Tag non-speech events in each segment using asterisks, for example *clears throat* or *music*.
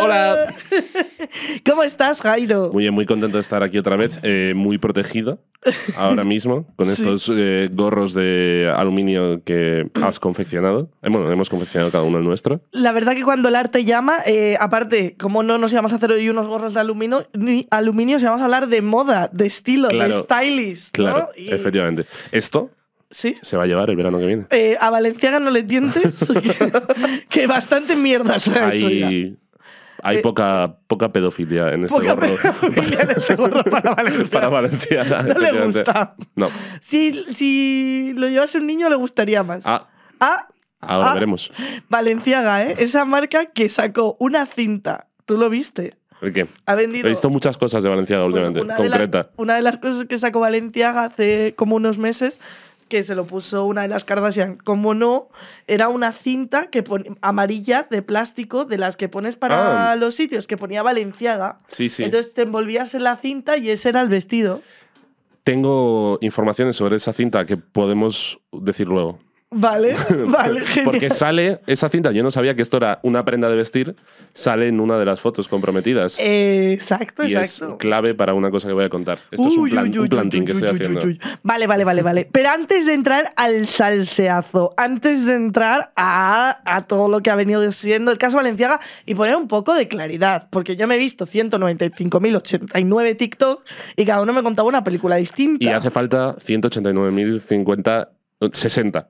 Hola. *laughs* ¿Cómo estás, Jairo? Muy bien, muy contento de estar aquí otra vez, eh, muy protegido ahora mismo con *laughs* Sí. estos eh, gorros de aluminio que has confeccionado. Eh, bueno, hemos confeccionado cada uno el nuestro. La verdad que cuando el arte llama, aparte, como no nos íbamos a hacer hoy unos gorros de aluminio, ni aluminio, si vamos a hablar de moda, de estilo, de Claro. stylist, ¿no? Claro, Y- efectivamente. Esto Sí. se va a llevar el verano que viene. Eh, a Valenciaga no le tientes, *laughs* que, bastante mierda se ha hecho ya. Hay, Eh, poca, poca pedofilia en este Poca gorro. pedofilia en este gorro para *laughs* Valenciaga. Para Valencia. No le gusta. No. Si, si lo llevase un niño le gustaría más. Ah, Ah, ahora Ah. veremos. Valenciaga, ¿eh? Esa marca que sacó una cinta. ¿Tú lo viste? ¿El qué? Ha vendido... He visto muchas cosas de Valenciaga Pues últimamente, una, de las, concreta. una de las cosas que sacó Valenciaga hace como unos meses, que se lo puso una de las Kardashian, como no, era una cinta que pon- amarilla de plástico de las que pones para Ah. los sitios, que ponía Valenciaga. Sí, sí. Entonces te envolvías en la cinta y ese era el vestido. Tengo informaciones sobre esa cinta que podemos decir luego. Vale, *laughs* vale, genial. Porque sale esa cinta, yo no sabía que esto era una prenda de vestir, sale en una de las fotos comprometidas. Exacto, y exacto. es clave para una cosa que voy a contar. Esto es un, plan, uy, un planting que estoy haciendo. Vale, vale, vale, vale. Pero antes de entrar al salseazo, antes de entrar a, a todo lo que ha venido siendo el caso Valenciaga y poner un poco de claridad, porque yo me he visto 195.089 TikTok y cada uno me contaba una película distinta. Y hace falta 189.050, 60.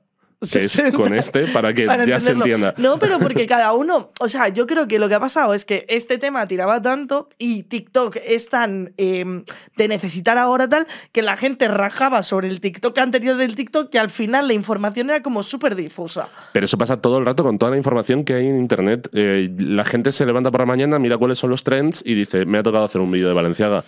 Que es *laughs* 60. con este para que para ya se entienda. No, pero porque cada *laughs* uno, o sea, yo creo que lo que ha pasado es que este tema tiraba tanto y TikTok es tan eh, de necesitar ahora tal que la gente rajaba sobre el TikTok anterior del TikTok que al final la información era como súper difusa. Pero eso pasa todo el rato con toda la información que hay en internet. Eh, la gente se levanta por la mañana, mira cuáles son los trends y dice, me ha tocado hacer un vídeo de Valenciaga.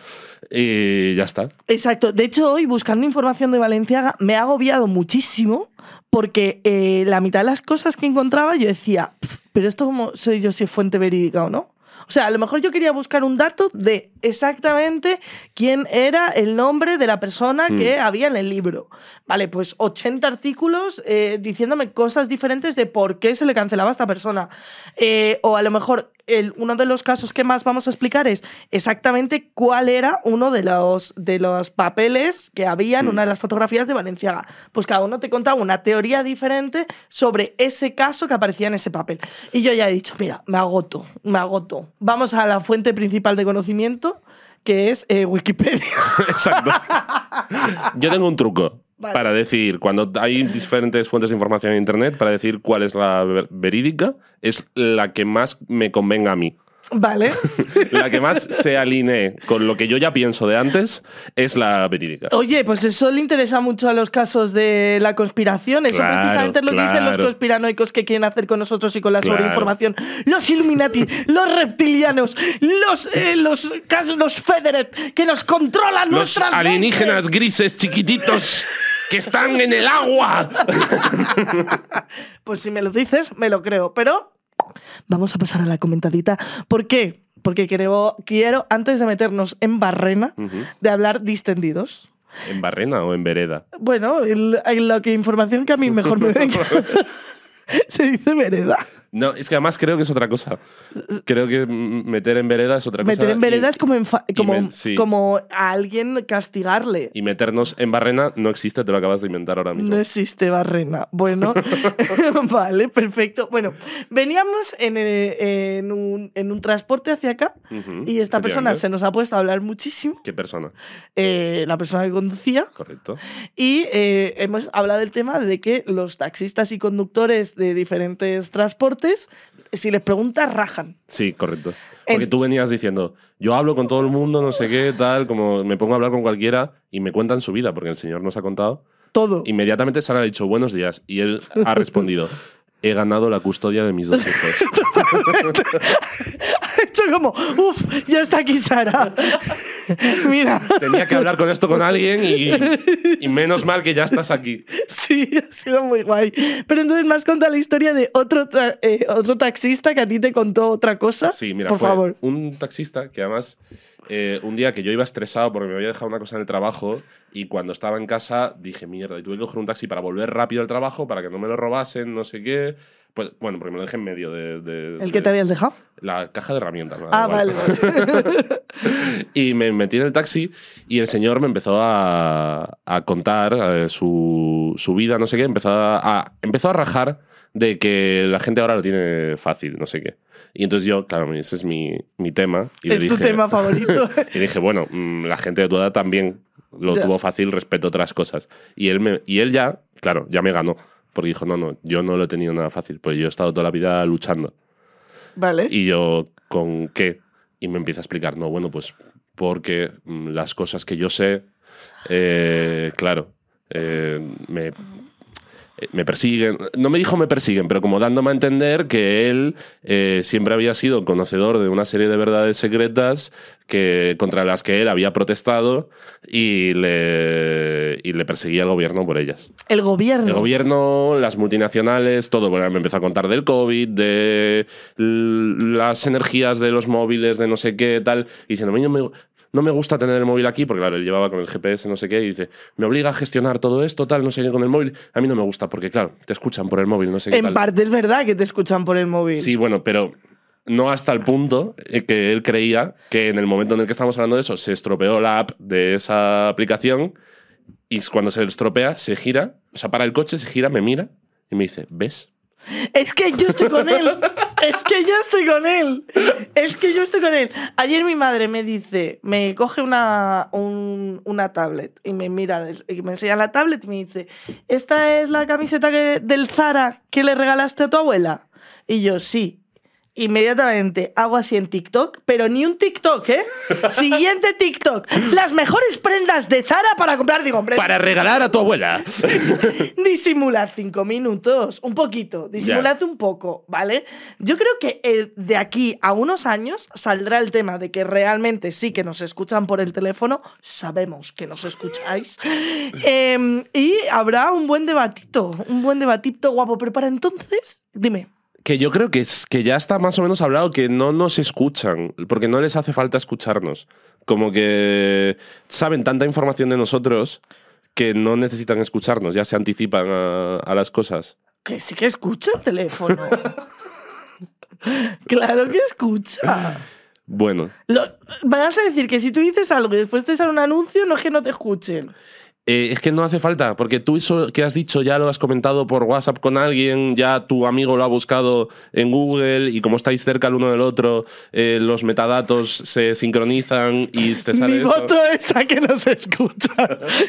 Y ya está. Exacto. De hecho, hoy buscando información de Valenciaga me ha agobiado muchísimo porque eh, la mitad de las cosas que encontraba yo decía, "Pf, pero esto como sé yo si es fuente verídica o no. O sea, a lo mejor yo quería buscar un dato de exactamente quién era el nombre de la persona que había en el libro. Vale, pues 80 artículos eh, diciéndome cosas diferentes de por qué se le cancelaba a esta persona. Eh, o a lo mejor el, uno de los casos que más vamos a explicar es exactamente cuál era uno de los, de los papeles que había en Hmm. una de las fotografías de Valenciaga. Pues cada uno te contaba una teoría diferente sobre ese caso que aparecía en ese papel. Y yo ya he dicho, mira, me agoto, me agoto. Vamos a la fuente principal de conocimiento, que es eh, Wikipedia. *laughs* Exacto. *laughs* Yo tengo un truco Para decir, cuando hay diferentes fuentes de información en internet, para decir cuál es la ver- verídica, es la que más me convenga a mí. Vale. *laughs* La que más se alinee con lo que yo ya pienso de antes es la verídica. Oye, pues eso le interesa mucho a los casos de la conspiración. Eso Claro, precisamente es lo que dicen los conspiranoicos que quieren hacer con nosotros y con la Claro. sobreinformación. Los Illuminati, los reptilianos, los, eh, los, los Federet, que nos controlan Los nuestras alienígenas grises chiquititos que están en el agua. *laughs* Pues si me lo dices, me lo creo. Pero vamos a pasar a la comentadita. ¿Por qué? Porque quiero, quiero antes de meternos en barrena, de hablar distendidos. ¿En barrena o en vereda? Bueno, en, en la que información que a mí mejor me venga. *laughs* Se dice vereda. No, es que además creo que es otra cosa. Creo que meter en vereda es otra cosa. Meter en vereda y- es como, como, me- sí. como a alguien castigarle. Y meternos en barrena no existe, te lo acabas de inventar ahora mismo. No existe barrena. Bueno, *laughs* *laughs* vale, perfecto. Bueno, veníamos en, eh, en un, en un transporte hacia acá Ujú, y esta persona se nos ha puesto a hablar muchísimo, ¿Qué persona? eh, la persona que conducía, Correcto. y eh, hemos hablado del tema de que los taxistas y conductores de diferentes transportes, si les preguntas, rajan. Sí, correcto. Porque tú venías diciendo, yo hablo con todo el mundo, no sé qué, tal, como me pongo a hablar con cualquiera y me cuentan su vida, porque el señor nos ha contado. Todo. Inmediatamente Sara ha dicho buenos días y él ha *laughs* respondido, he ganado la custodia de mis dos *laughs* hijos. hecho como, uff, ya está aquí Sara. *laughs* Mira. Tenía que hablar con esto con alguien y, y menos mal que ya estás aquí. Sí, ha sido muy guay. Pero entonces me has contado la historia de otro, ta- eh, otro taxista que a ti te contó otra cosa. Sí, mira, Por fue favor. un taxista que además eh, un día que yo iba estresado porque me había dejado una cosa en el trabajo y cuando estaba en casa dije, mierda, y tuve que coger un taxi para volver rápido al trabajo para que no me lo robasen, no sé qué. Pues bueno, porque me lo dejé en medio de, de- ¿El que de te habías dejado? la caja de herramientas. Ah, vale. vale. *laughs* Y me metí en el taxi y el señor me empezó a, a contar eh, su, su vida, no sé qué, empezó a, a- empezó a rajar de que la gente ahora lo tiene fácil, no sé qué. Y entonces yo, claro, ese es mi, mi tema. Y le es tu dije, tema favorito. *laughs* Y dije, bueno, mm, la gente de tu edad también lo Ya. tuvo fácil respecto a otras cosas. Y él, me, y él ya, claro, ya me ganó. Porque dijo, no, no, yo no lo he tenido nada fácil, pues yo he estado toda la vida luchando. vale. Y yo, ¿con qué? Y me empieza a explicar, no, bueno, pues porque mm, las cosas que yo sé, eh, claro, eh, me, me persiguen. No me dijo me persiguen, pero como dándome a entender que él eh, siempre había sido conocedor de una serie de verdades secretas que, contra las que él había protestado y le, y le perseguía el gobierno por ellas. El gobierno. El gobierno, las multinacionales, todo. Bueno, me empezó a contar del COVID, de las energías de los móviles, de no sé qué, tal. Y diciendo, "A mí no me, gusta tener el móvil aquí, porque claro, él llevaba con el GPS, no sé qué, y dice, me obliga a gestionar todo esto, tal, no sé qué, con el móvil. A mí no me gusta, porque claro, te escuchan por el móvil, no sé qué. En tal. parte es verdad que te escuchan por el móvil. Sí, bueno, pero no hasta el punto eh, que él creía que en el momento en el que estamos hablando de eso, se estropeó la app de esa aplicación y cuando se estropea, se gira, o sea, para el coche, se gira, me mira y me dice, ¿ves? Es que yo estoy con él. *laughs* Es que yo estoy con él. Es que yo estoy con él. Ayer mi madre me dice, me coge una, un- una tablet y me mira, y me enseña la tablet y me dice, ¿esta es la camiseta del Zara que le regalaste a tu abuela? Y yo, sí. Inmediatamente hago así en TikTok, pero ni un TikTok, ¿eh? *laughs* Siguiente TikTok. Las mejores prendas de Zara para comprar. Digo, hombre, Para regalar a tu abuela. *laughs* Disimulad cinco minutos, un poquito, disimulad un poco, ¿vale? Yo creo que eh, de aquí a unos años saldrá el tema de que realmente sí que nos escuchan por el teléfono, sabemos que nos escucháis, *laughs* Em, y habrá un buen debatito, un buen debatito guapo, pero para entonces, dime. Que yo creo que, es, que ya está más o menos hablado que no nos escuchan, porque no les hace falta escucharnos. Como que saben tanta información de nosotros que no necesitan escucharnos, ya se anticipan a, a las cosas. Que sí que escucha el teléfono. *laughs* claro que escucha. Bueno, Lo- vas a decir que si tú dices algo y después te sale un anuncio, no es que no te escuchen. Eh, es que no hace falta, porque tú eso que has dicho ya lo has comentado por WhatsApp con alguien, ya tu amigo lo ha buscado en Google y como estáis cerca el uno del otro, eh, los metadatos se sincronizan y te sale Mi eso. voto es a que nos escucha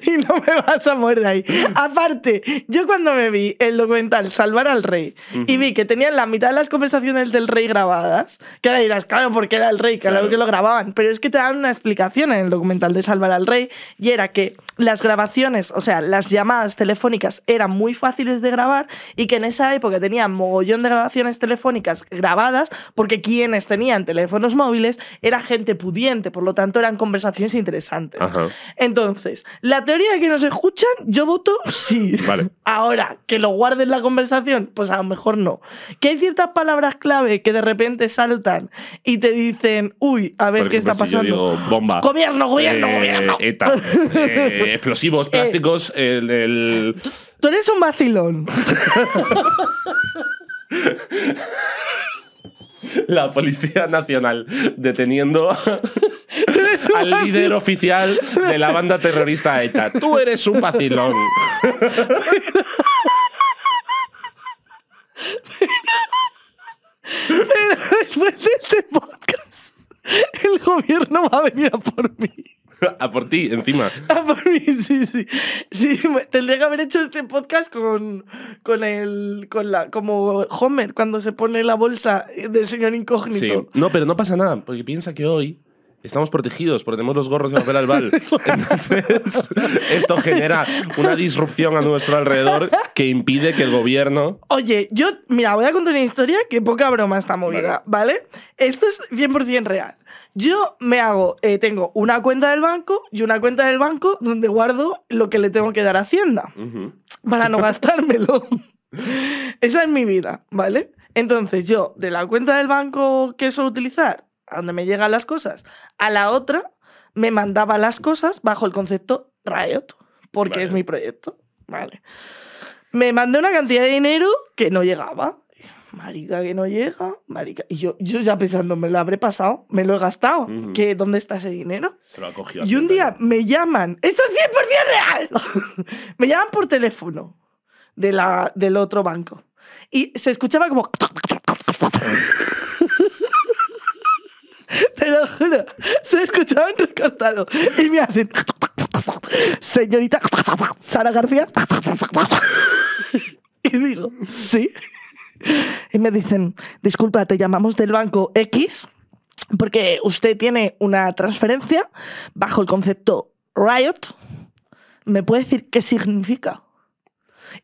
y no me vas a morir ahí. Aparte, yo cuando me vi el documental Salvar al Rey y vi que tenían la mitad de las conversaciones del rey grabadas, que ahora dirás, claro, porque era el rey, claro, Claro. que lo grababan, pero es que te dan una explicación en el documental de Salvar al Rey y era que las grabaciones, o sea, las llamadas telefónicas eran muy fáciles de grabar y que en esa época tenían mogollón de grabaciones telefónicas grabadas porque quienes tenían teléfonos móviles era gente pudiente, por lo tanto eran conversaciones interesantes. Ajá. Entonces, la teoría de que nos escuchan, yo voto sí. *laughs* Vale. Ahora, que lo guarden la conversación, pues a lo mejor no. Que hay ciertas palabras clave que de repente saltan y te dicen, uy, a ver Por qué ejemplo, está si yo pasando. digo bomba. Gobierno, gobierno, eh, gobierno. ETA. eh, *laughs* explosivos, plásticos, el- el, Tú eres un vacilón. la Policía Nacional deteniendo al líder oficial de la banda terrorista ETA. Tú eres un vacilón. Pero después de este podcast, el gobierno va a venir a por mí. *laughs* A por ti, encima. *laughs* A por mí, sí, sí. Sí, tendría que haber hecho este podcast con, con el. con la. como Homer cuando se pone la bolsa del señor incógnito. Sí. No, pero no pasa nada, porque piensa que hoy estamos protegidos porque tenemos los gorros de papel albal. *laughs* Entonces, esto genera una disrupción a nuestro alrededor que impide que el gobierno. Oye, yo, mira, voy a contar una historia que poca broma está movida, ¿vale? Esto es 100% real. Yo me hago, eh, tengo una cuenta del banco y una cuenta del banco donde guardo lo que le tengo que dar a Hacienda para no *laughs* gastármelo. Esa es mi vida, ¿vale? Entonces yo, de la cuenta del banco que suelo utilizar, a donde me llegan las cosas, a la otra, me mandaba las cosas bajo el concepto Riot, porque Vale. es mi proyecto, ¿vale? Me mandé una cantidad de dinero que no llegaba. Marica, que no llega, marica. Y yo, yo ya pensando, me lo habré pasado, me lo he gastado. Ujú. ¿Qué, ¿Dónde está ese dinero? Se lo ha cogido. Y un día me llaman, esto es 100% real, *laughs* me llaman por teléfono de la, del otro banco. Y se escuchaba como... *laughs* Te lo juro, se escuchaba recortado. Y me hacen... *laughs* Señorita Sara García. *laughs* Y digo, sí. Y me dicen, disculpa, te llamamos del banco X porque usted tiene una transferencia bajo el concepto Riot. ¿Me puede decir qué significa?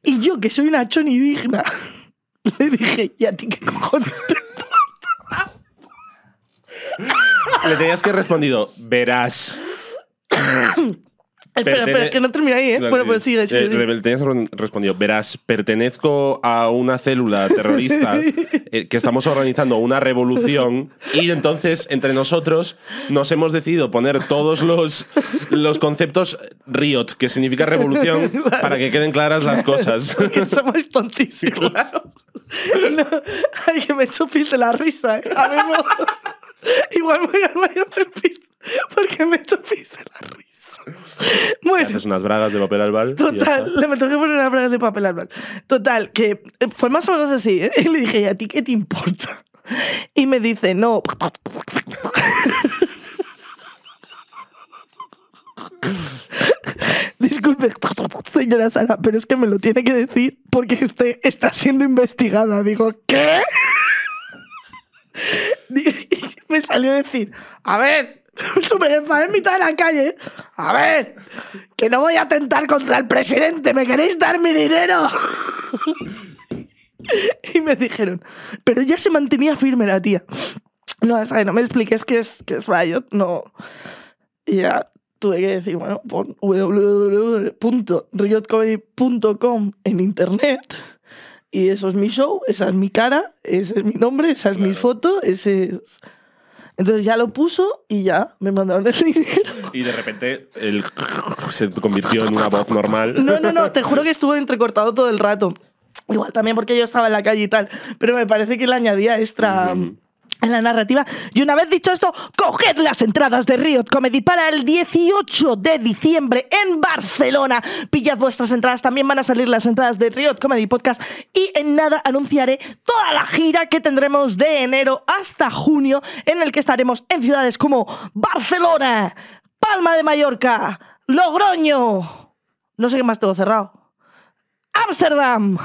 Y yo, que soy una choni digna, le dije, ¿y a ti qué cojones te Le tenías que haber respondido, verás. *coughs* Espera, espera, que no termina ahí, ¿eh? Bueno, pues sigue, sigue. Eh, sigue. le tenías respondido, verás, pertenezco a una célula terrorista *laughs* eh, que estamos organizando una revolución y entonces entre nosotros nos hemos decidido poner todos los, los conceptos RIOT, que significa revolución, *laughs* para que queden claras las cosas. *laughs* Porque somos tontísimos. No, ay, que me pis de la risa, ¿eh? A mí me- *laughs* Igual voy al baño a hacer pis porque me he hecho pis de la risa. *laughs* Bueno, haces unas bragas de papel albal. Total, le me tengo que poner una braga de papel al Total, que eh, fue más o menos así, ¿eh? *laughs* Y le dije, ¿y a ti qué te importa? Y me dice, no. Disculpe, señora Sara, pero es que me lo tiene que decir porque usted está siendo investigada. Digo, ¿qué? *laughs* Me salió a decir, a ver, *laughs* enfadado en mitad de la calle, a ver, que no voy a atentar contra el presidente, ¿me queréis dar mi dinero? *laughs* Y me dijeron, pero ya se mantenía firme la tía. No, sea, no me expliques qué es, qué es Riot, no. Y ya tuve que decir, bueno, pon www.riotcomedy.com en internet. Y eso es mi show, esa es mi cara, ese es mi nombre, esa es mi Claro. foto, ese es... Entonces ya lo puso y ya me mandaron el *laughs* dinero. Y de repente el se convirtió en una voz normal. No, no, no, te juro que estuvo entrecortado todo el rato. Igual también porque yo estaba en la calle y tal, pero me parece que le añadía extra. En la narrativa. Y una vez dicho esto, coged las entradas de Riot Comedy para el 18 de diciembre en Barcelona. Pillad vuestras entradas, también van a salir las entradas de Riot Comedy Podcast y en nada anunciaré toda la gira que tendremos de enero hasta junio en el que estaremos en ciudades como Barcelona, Palma de Mallorca, Logroño. No sé qué más tengo cerrado. Ámsterdam.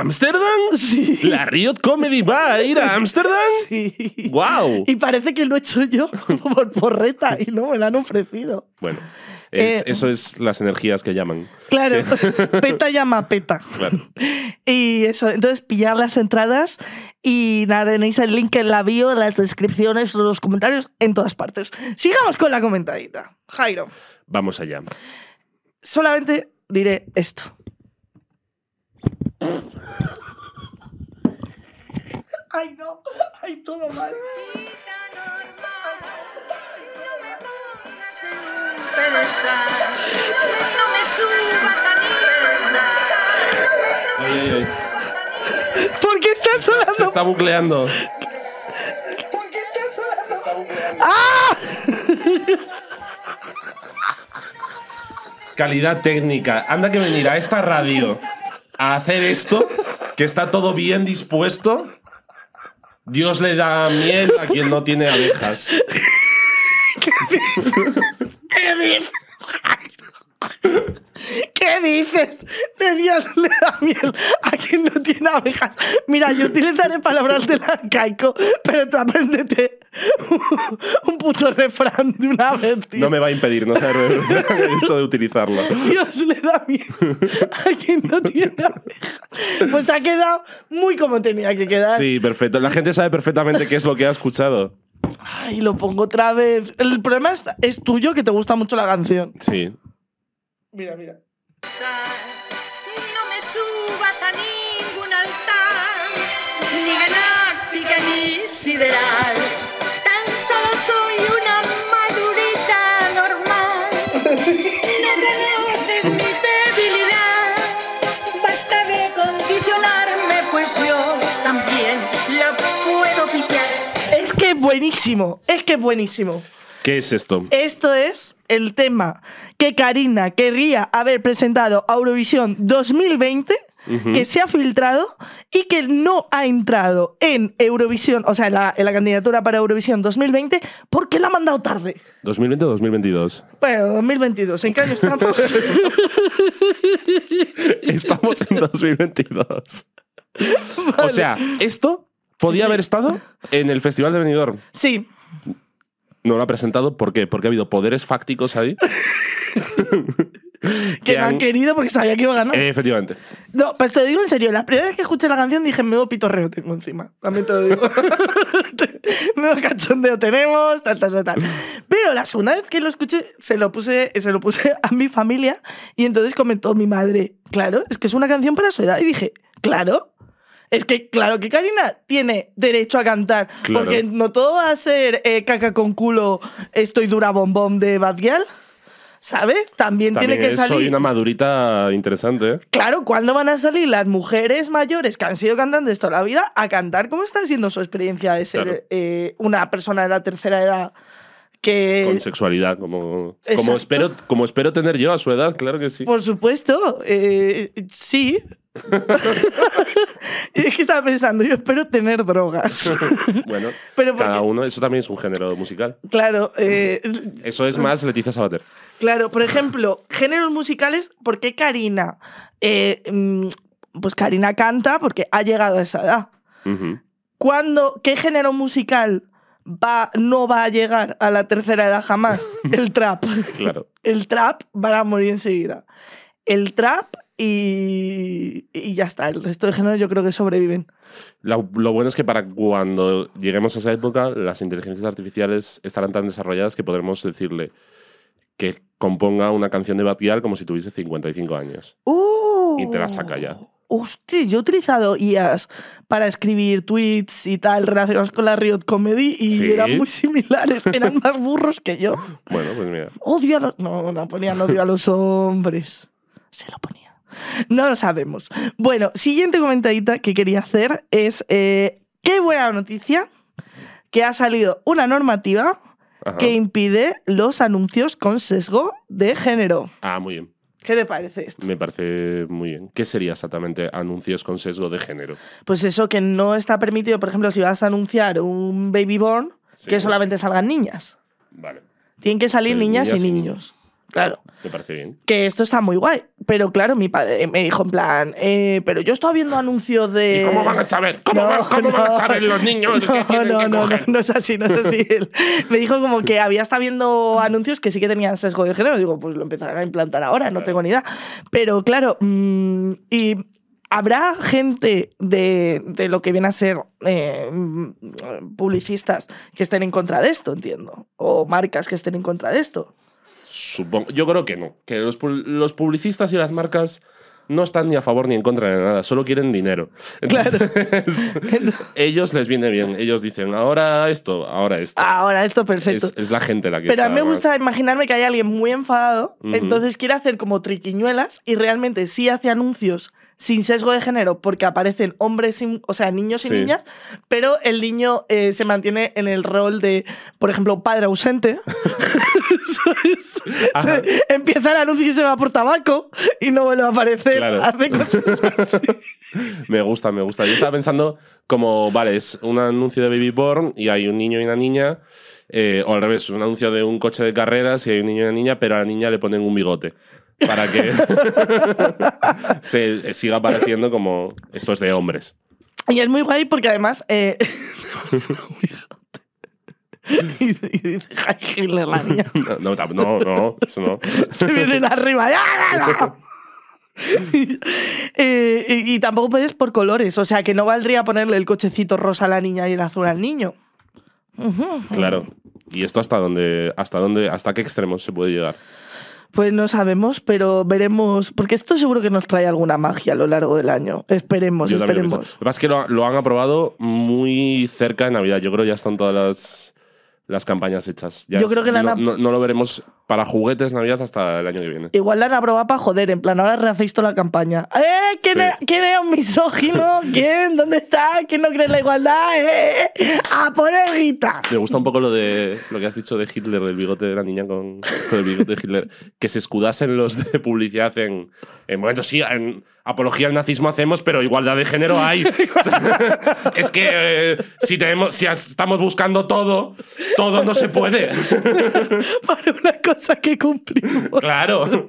¿Ámsterdam? Sí. ¿La Riot Comedy va a ir a Ámsterdam? Sí. ¡Wow! Y parece que lo he hecho yo por porreta y no me lo han ofrecido. Bueno, es- Eh, eso es las energías que llaman. Claro, *laughs* peta llama peta. Claro. Y eso, entonces pillar las entradas y nada, tenéis el link en la bio, en las descripciones, en los comentarios, en todas partes. Sigamos con la comentadita. Jairo, Vamos allá. solamente diré esto. Ay, no, ay, todo mal. No me subas a mi pedestal. Ay, ay, ay. ¿Por qué están Se sonando? está bucleando. Calidad técnica. Anda que venir a esta radio a hacer esto, que está todo bien dispuesto. Dios le da miel a quien no tiene abejas. *laughs* ¿Qué? ¿Qué? De Dios le da miel a quien no tiene abejas. Mira, yo utilizaré palabras del arcaico, pero tú apréndete un puto refrán de una vez, tío. No me va a impedir no saber el hecho de utilizarlo. Dios le da miel a quien no tiene abejas. Pues ha quedado muy como tenía que quedar. Sí, perfecto. La gente sabe perfectamente qué es lo que ha escuchado. Ay, lo pongo otra vez. El problema es, es tuyo, que te gusta mucho la canción. Sí. Mira, mira. No me subas a ningún altar, ni galáctica ni sideral. Tan solo soy una madurita normal. No conoces mi debilidad. Basta de condicionarme, pues yo también la puedo pillar. Es que es buenísimo, es que es buenísimo. ¿Qué es esto? Esto es el tema que Karina querría haber presentado a Eurovisión 2020, que se ha filtrado y que no ha entrado en Eurovisión, o sea, en la, en la candidatura para Eurovisión 2020, porque la ha mandado tarde. ¿2020 o 2022? Bueno, 2022, ¿en qué año estamos? *laughs* Estamos en 2022. *laughs* O sea, esto podía haber estado en el Festival de Benidorm. sí, No lo ha presentado. ¿Por qué? Porque ha habido poderes fácticos ahí. *laughs* que no han querido porque sabía que iba a ganar. Eh, efectivamente. No, pero te lo digo en serio, la primera vez que escuché la canción dije, menudo pitorreo tengo encima. También te lo digo. *laughs* menudo cachondeo tenemos, tal, tal, tal, tal. Pero la segunda vez que lo escuché, se lo, puse, se lo puse a mi familia y entonces comentó mi madre, claro, es que es una canción para su edad. Y dije, claro. Es que, claro, que Karina tiene derecho a cantar, Claro. porque no todo va a ser eh, caca con culo, estoy dura bombón de Bad Gyal, ¿sabes? También, También tiene que salir. soy una madurita interesante. ¿eh? Claro, ¿cuándo van a salir las mujeres mayores que han sido cantantes toda la vida a cantar? ¿Cómo está siendo su experiencia de ser Claro. eh, una persona de la tercera edad que... Con sexualidad, como, Exacto. como, espero, como espero tener yo a su edad, claro que sí. Por supuesto, eh, sí. *laughs* es que estaba pensando, yo espero tener drogas. *laughs* Bueno, Pero cada uno, eso también es un género musical. claro, eh, *laughs* Eso es más Leticia Sabater. Claro, por ejemplo, géneros musicales, ¿por qué Karina? Eh, mm, pues Karina canta porque ha llegado a esa edad. ¿Cuándo, ¿Qué género musical va, no va a llegar a la tercera edad jamás? El trap. Claro. El trap va a morir enseguida. El trap y, y ya está. El resto de géneros yo creo que sobreviven. Lo, lo bueno es que para cuando lleguemos a esa época, las inteligencias artificiales estarán tan desarrolladas que podremos decirle que componga una canción de Batial como si tuviese 55 años. ¡Uh! Y te la saca ya. Hostia, yo he utilizado IAs para escribir tweets y tal relacionados con la Riot Comedy y ¿Sí? eran muy similares, *laughs* eran más burros que yo. Bueno, pues mira. Odio a los... No, no ponían odio a los hombres. Se lo ponía. *laughs* No lo sabemos. Bueno, siguiente comentadita que quería hacer es... eh, qué buena noticia que ha salido una normativa Ajá. que impide los anuncios con sesgo de género. Ah, muy bien. ¿Qué te parece esto? Me parece muy bien. ¿Qué sería exactamente anuncios con sesgo de género? Pues eso que no está permitido, por ejemplo, si vas a anunciar un baby born, Sí. que solamente salgan niñas. Vale. Tienen que salir Sí, niñas, niñas y y niños. Claro. Me parece bien. Que esto está muy guay. Pero claro, mi padre me dijo en plan, eh, pero yo estaba viendo anuncios de... ¿Y cómo van a saber? ¿Cómo, No, van, cómo van a saber los niños *laughs* No, que tienen no, que no, no, coger? no es así, no es así. *laughs* Me dijo como que había estado viendo anuncios que sí que tenían sesgo de género. Digo, pues lo empezarán a implantar ahora, no tengo ni idea. Pero claro, mm, y habrá gente de, de lo que viene a ser eh, publicistas que estén en contra de esto, entiendo. O marcas que estén en contra de esto. Supongo, yo creo que no. Que los, los publicistas y las marcas no están ni a favor ni en contra de nada, solo quieren dinero. Claro. Entonces, *laughs* ellos les viene bien. Ellos dicen, ahora esto, ahora esto. Ahora, esto perfecto. es, es la gente la que Pero a mí me gusta más- imaginarme que hay alguien muy enfadado, entonces quiere hacer como triquiñuelas y realmente sí hace anuncios sin sesgo de género porque aparecen hombres, y- o sea, niños y Sí. niñas, pero el niño eh, se mantiene en el rol de, por ejemplo, padre ausente. *laughs* Empieza el anuncio y se va por tabaco y no vuelve a aparecer. Claro. Hace cosas así. *laughs* Me gusta, me gusta. Yo estaba pensando como, vale, es un anuncio de Baby Born y hay un niño y una niña, eh, o al revés, un anuncio de un coche de carreras y hay un niño y una niña, pero a la niña le ponen un bigote. Para que *laughs* se eh, siga pareciendo como esto es de hombres. Y es muy guay porque además. eh, *laughs* y, y dice Hitler, la *laughs* niña. No, no, no, no, eso no. Se vienen arriba. ¡Ah, Eh, y, y tampoco puedes por colores. O sea que no valdría ponerle el cochecito rosa a la niña y el azul al niño. Claro. ¿Y esto hasta dónde, hasta dónde, hasta qué extremos se puede llegar? Pues no sabemos, pero veremos. Porque esto seguro que nos trae alguna magia a lo largo del año. Esperemos, Yo también lo esperemos. Lo que pasa es que lo, lo han aprobado muy cerca de Navidad. Yo creo que ya están todas las, las campañas hechas. Ya Yo es- creo que la no, han no- no lo veremos para juguetes Navidad hasta el año que viene. Igual la han aprobado para joder, en plan, ahora rehacéis toda la campaña. ¿Eh? ¿Quién, Sí. es, ¿Quién es un misógino? *laughs* ¿Quién? ¿Dónde está? ¿Quién no cree en la igualdad? ¿Eh? ¡A poner guita! Me gusta un poco lo de lo que has dicho de Hitler, del bigote de la niña con, con el bigote de Hitler. Que se escudasen los de publicidad en, en bueno, sí, en apología al nazismo hacemos, pero igualdad de género hay. *laughs* Es que eh, si, tenemos, si estamos buscando todo, todo no se puede. *laughs* Para una cosa que cumplimos. Claro.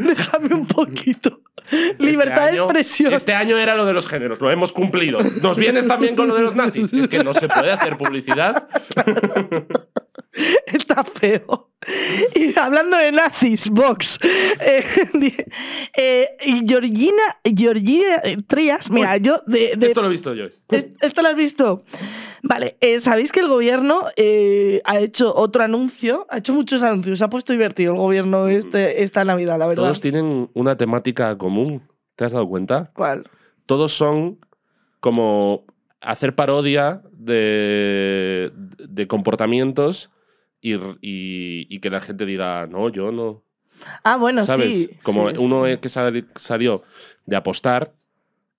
Déjame un poquito. Libertad Este de año- expresión. Este año era lo de los géneros, lo hemos cumplido. ¿Nos vienes también con lo de los nazis? Es que no se puede hacer publicidad. *laughs* *laughs* Está feo. Y hablando de nazis, Vox. Eh, *laughs* eh, y Georgina, Georgina eh, Trías, mira, yo de, de- Esto lo he visto yo. Es- ¿Esto lo has visto? Vale, sabéis que el gobierno ha hecho otro anuncio, ha hecho muchos anuncios, se ha puesto divertido el gobierno este, esta Navidad, la verdad. Todos tienen una temática común. ¿Te has dado cuenta? ¿Cuál? Todos son como hacer parodia de, de comportamientos y, y- y que la gente diga, no, yo no. Ah, bueno, ¿Sabes? sí. Como sí, uno sí. que sali- salió de apostar,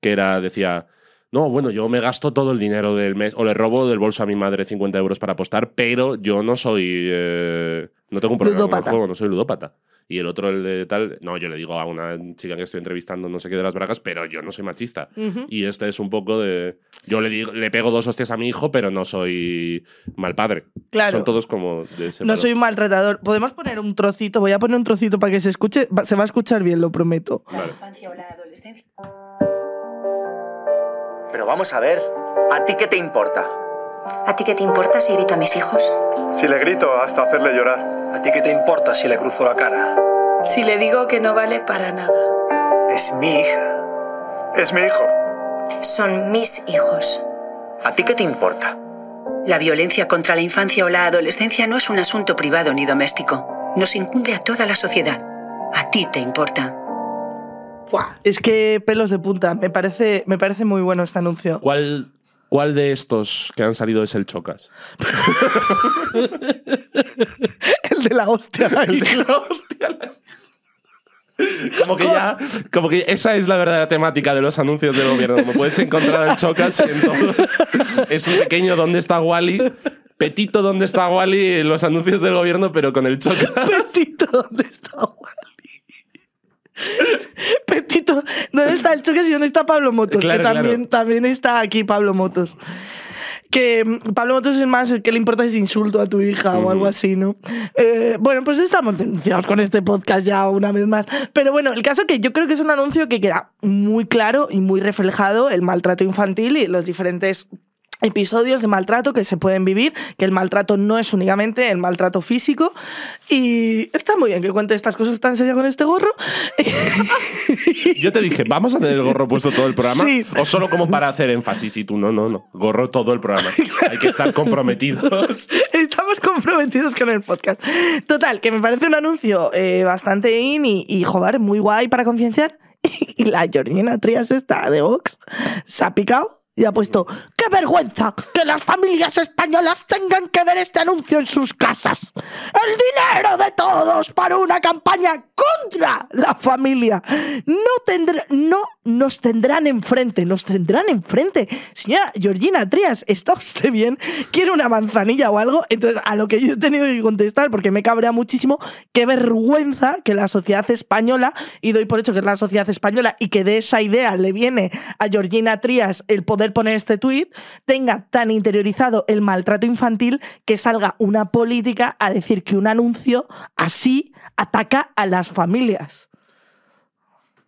que era, decía, no, bueno, yo me gasto todo el dinero del mes, o le robo del bolso a mi madre 50 euros para apostar, pero yo no soy, eh, no tengo un problema con Ludópata. el juego, no soy ludópata. Y el otro, el de tal, no, yo le digo a una chica que estoy entrevistando, no sé qué de las bragas, pero yo no soy machista. Ujú. Y este es un poco de. Yo le, digo, le pego dos hostias a mi hijo, pero no soy mal padre. Claro. Son todos como de ese No soy un maltratador. Podemos poner un trocito, voy a poner un trocito para que se escuche. Va- Se va a escuchar bien, lo prometo. Vale. infancia o la adolescencia. Pero vamos a ver, ¿a ti qué te importa? ¿A ti qué te importa si grito a mis hijos? Si le grito hasta hacerle llorar. ¿A ti qué te importa si le cruzo la cara? Si le digo que no vale para nada. Es mi hija. Es mi hijo. Son mis hijos. ¿A ti qué te importa? La violencia contra la infancia o la adolescencia no es un asunto privado ni doméstico. Nos incumbe a toda la sociedad. A ti te importa. Buah, Es que pelos de punta. Me parece, me parece muy bueno este anuncio. ¿Cuál, ¿Cuál de estos que han salido es el Chocas? *laughs* El de la hostia. la hija. Como que ya. Como que esa es la verdadera temática de los anuncios del gobierno. Como puedes encontrar el Chocas en todos. Es un pequeño ¿Dónde está Wally? Petito ¿Dónde está Wally? en los anuncios del gobierno, pero con el Chocas. Petito, ¿dónde está Wally? *laughs* Petito, ¿dónde está el Chocas y dónde está Pablo Motos? Claro, que también, claro. también está aquí Pablo Motos. Que mm, Pablo Motos es más el que le importa ese insulto a tu hija o algo así, ¿no? Eh, bueno, pues estamos denunciados con este podcast ya una vez más. Pero bueno, el caso que yo creo que es un anuncio que queda muy claro y muy reflejado el maltrato infantil y los diferentes episodios de maltrato que se pueden vivir, que el maltrato no es únicamente el maltrato físico y está muy bien que cuente estas cosas tan serias con este gorro. *laughs* Yo te dije, ¿vamos a tener el gorro puesto todo el programa? Sí. ¿O solo como para hacer énfasis? Y tú, no, no, no. Gorro todo el programa. Hay que estar comprometidos. *laughs* Estamos comprometidos con el podcast. Total, que me parece un anuncio eh, bastante in y, y, joder, muy guay para concienciar. *laughs* Y la Georgina Trias esta de Vox se ha picado y ha puesto ¡Qué vergüenza que las familias españolas tengan que ver este anuncio en sus casas! ¡El dinero de todos para una campaña contra la familia! No, tendrá, no nos tendrán enfrente, nos tendrán enfrente. Señora Georgina Trias, ¿está usted bien? ¿Quiere una manzanilla o algo? Entonces, a lo que yo he tenido que contestar, porque me cabrea muchísimo, qué vergüenza que la sociedad española, y doy por hecho que es la sociedad española, y que de esa idea le viene a Georgina Trias el poder poner este tuit, tenga tan interiorizado el maltrato infantil que salga una política a decir que un anuncio así ataca a las familias.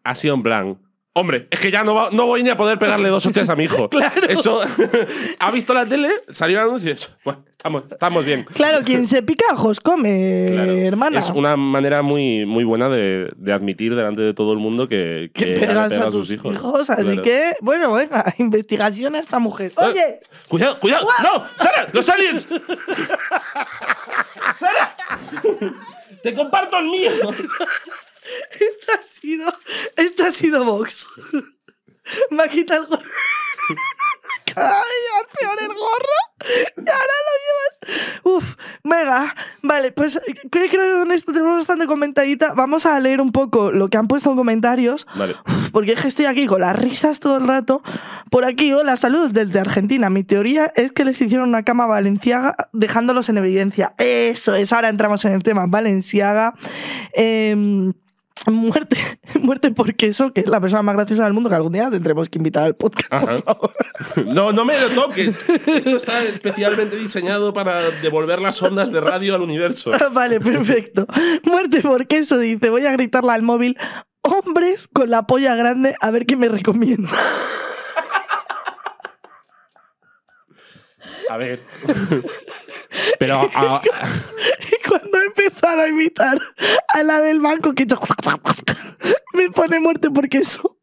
Ha sido en plan. Hombre, es que ya no, va- no voy ni a poder pegarle dos hostias a mi hijo. *laughs* Claro. Eso. *laughs* ha visto la tele, salió el anuncio y Bueno, estamos, estamos bien. Claro, quien se pica ojos come, Claro. hermana. Es una manera muy, muy buena de, de admitir delante de todo el mundo que, que, pegas pega a a sus hijos. así Claro. que, bueno, venga, *laughs* investigación a esta mujer. Eh, Oye, Cuidado, cuidado. ¡No! ¡Sara! ¡Los aliens! ¡Sara! ¡Te comparto el mío! *laughs* esto ha sido, esto ha sido Vox. *laughs* Me ha quitado el gorro. *laughs* Cada vez peor el gorro y ahora lo llevas. Uf, mega. Vale, pues creo que con esto tenemos bastante comentadita. Vamos a leer un poco lo que han puesto en comentarios. Vale. Uf, Porque es que estoy aquí con las risas todo el rato. Por aquí, hola, saludos desde Argentina. Mi teoría es que les hicieron una cama valenciaga dejándolos en evidencia. Eso es, ahora entramos en el tema Valenciaga. Em, muerte, *laughs* muerte por queso, que es la persona más graciosa del mundo que algún día tendremos que invitar al podcast. Ajá. por favor. *laughs* No, no me lo toques. Esto está especialmente diseñado para devolver las ondas de radio al universo. vale, perfecto. Muerte por queso, dice. Voy a gritarla al móvil. Hombres con la polla grande, a ver qué me recomienda. A ver. *laughs* Pero a- Y cuando empezaron a imitar a la del banco que hizo me pone muerte porque eso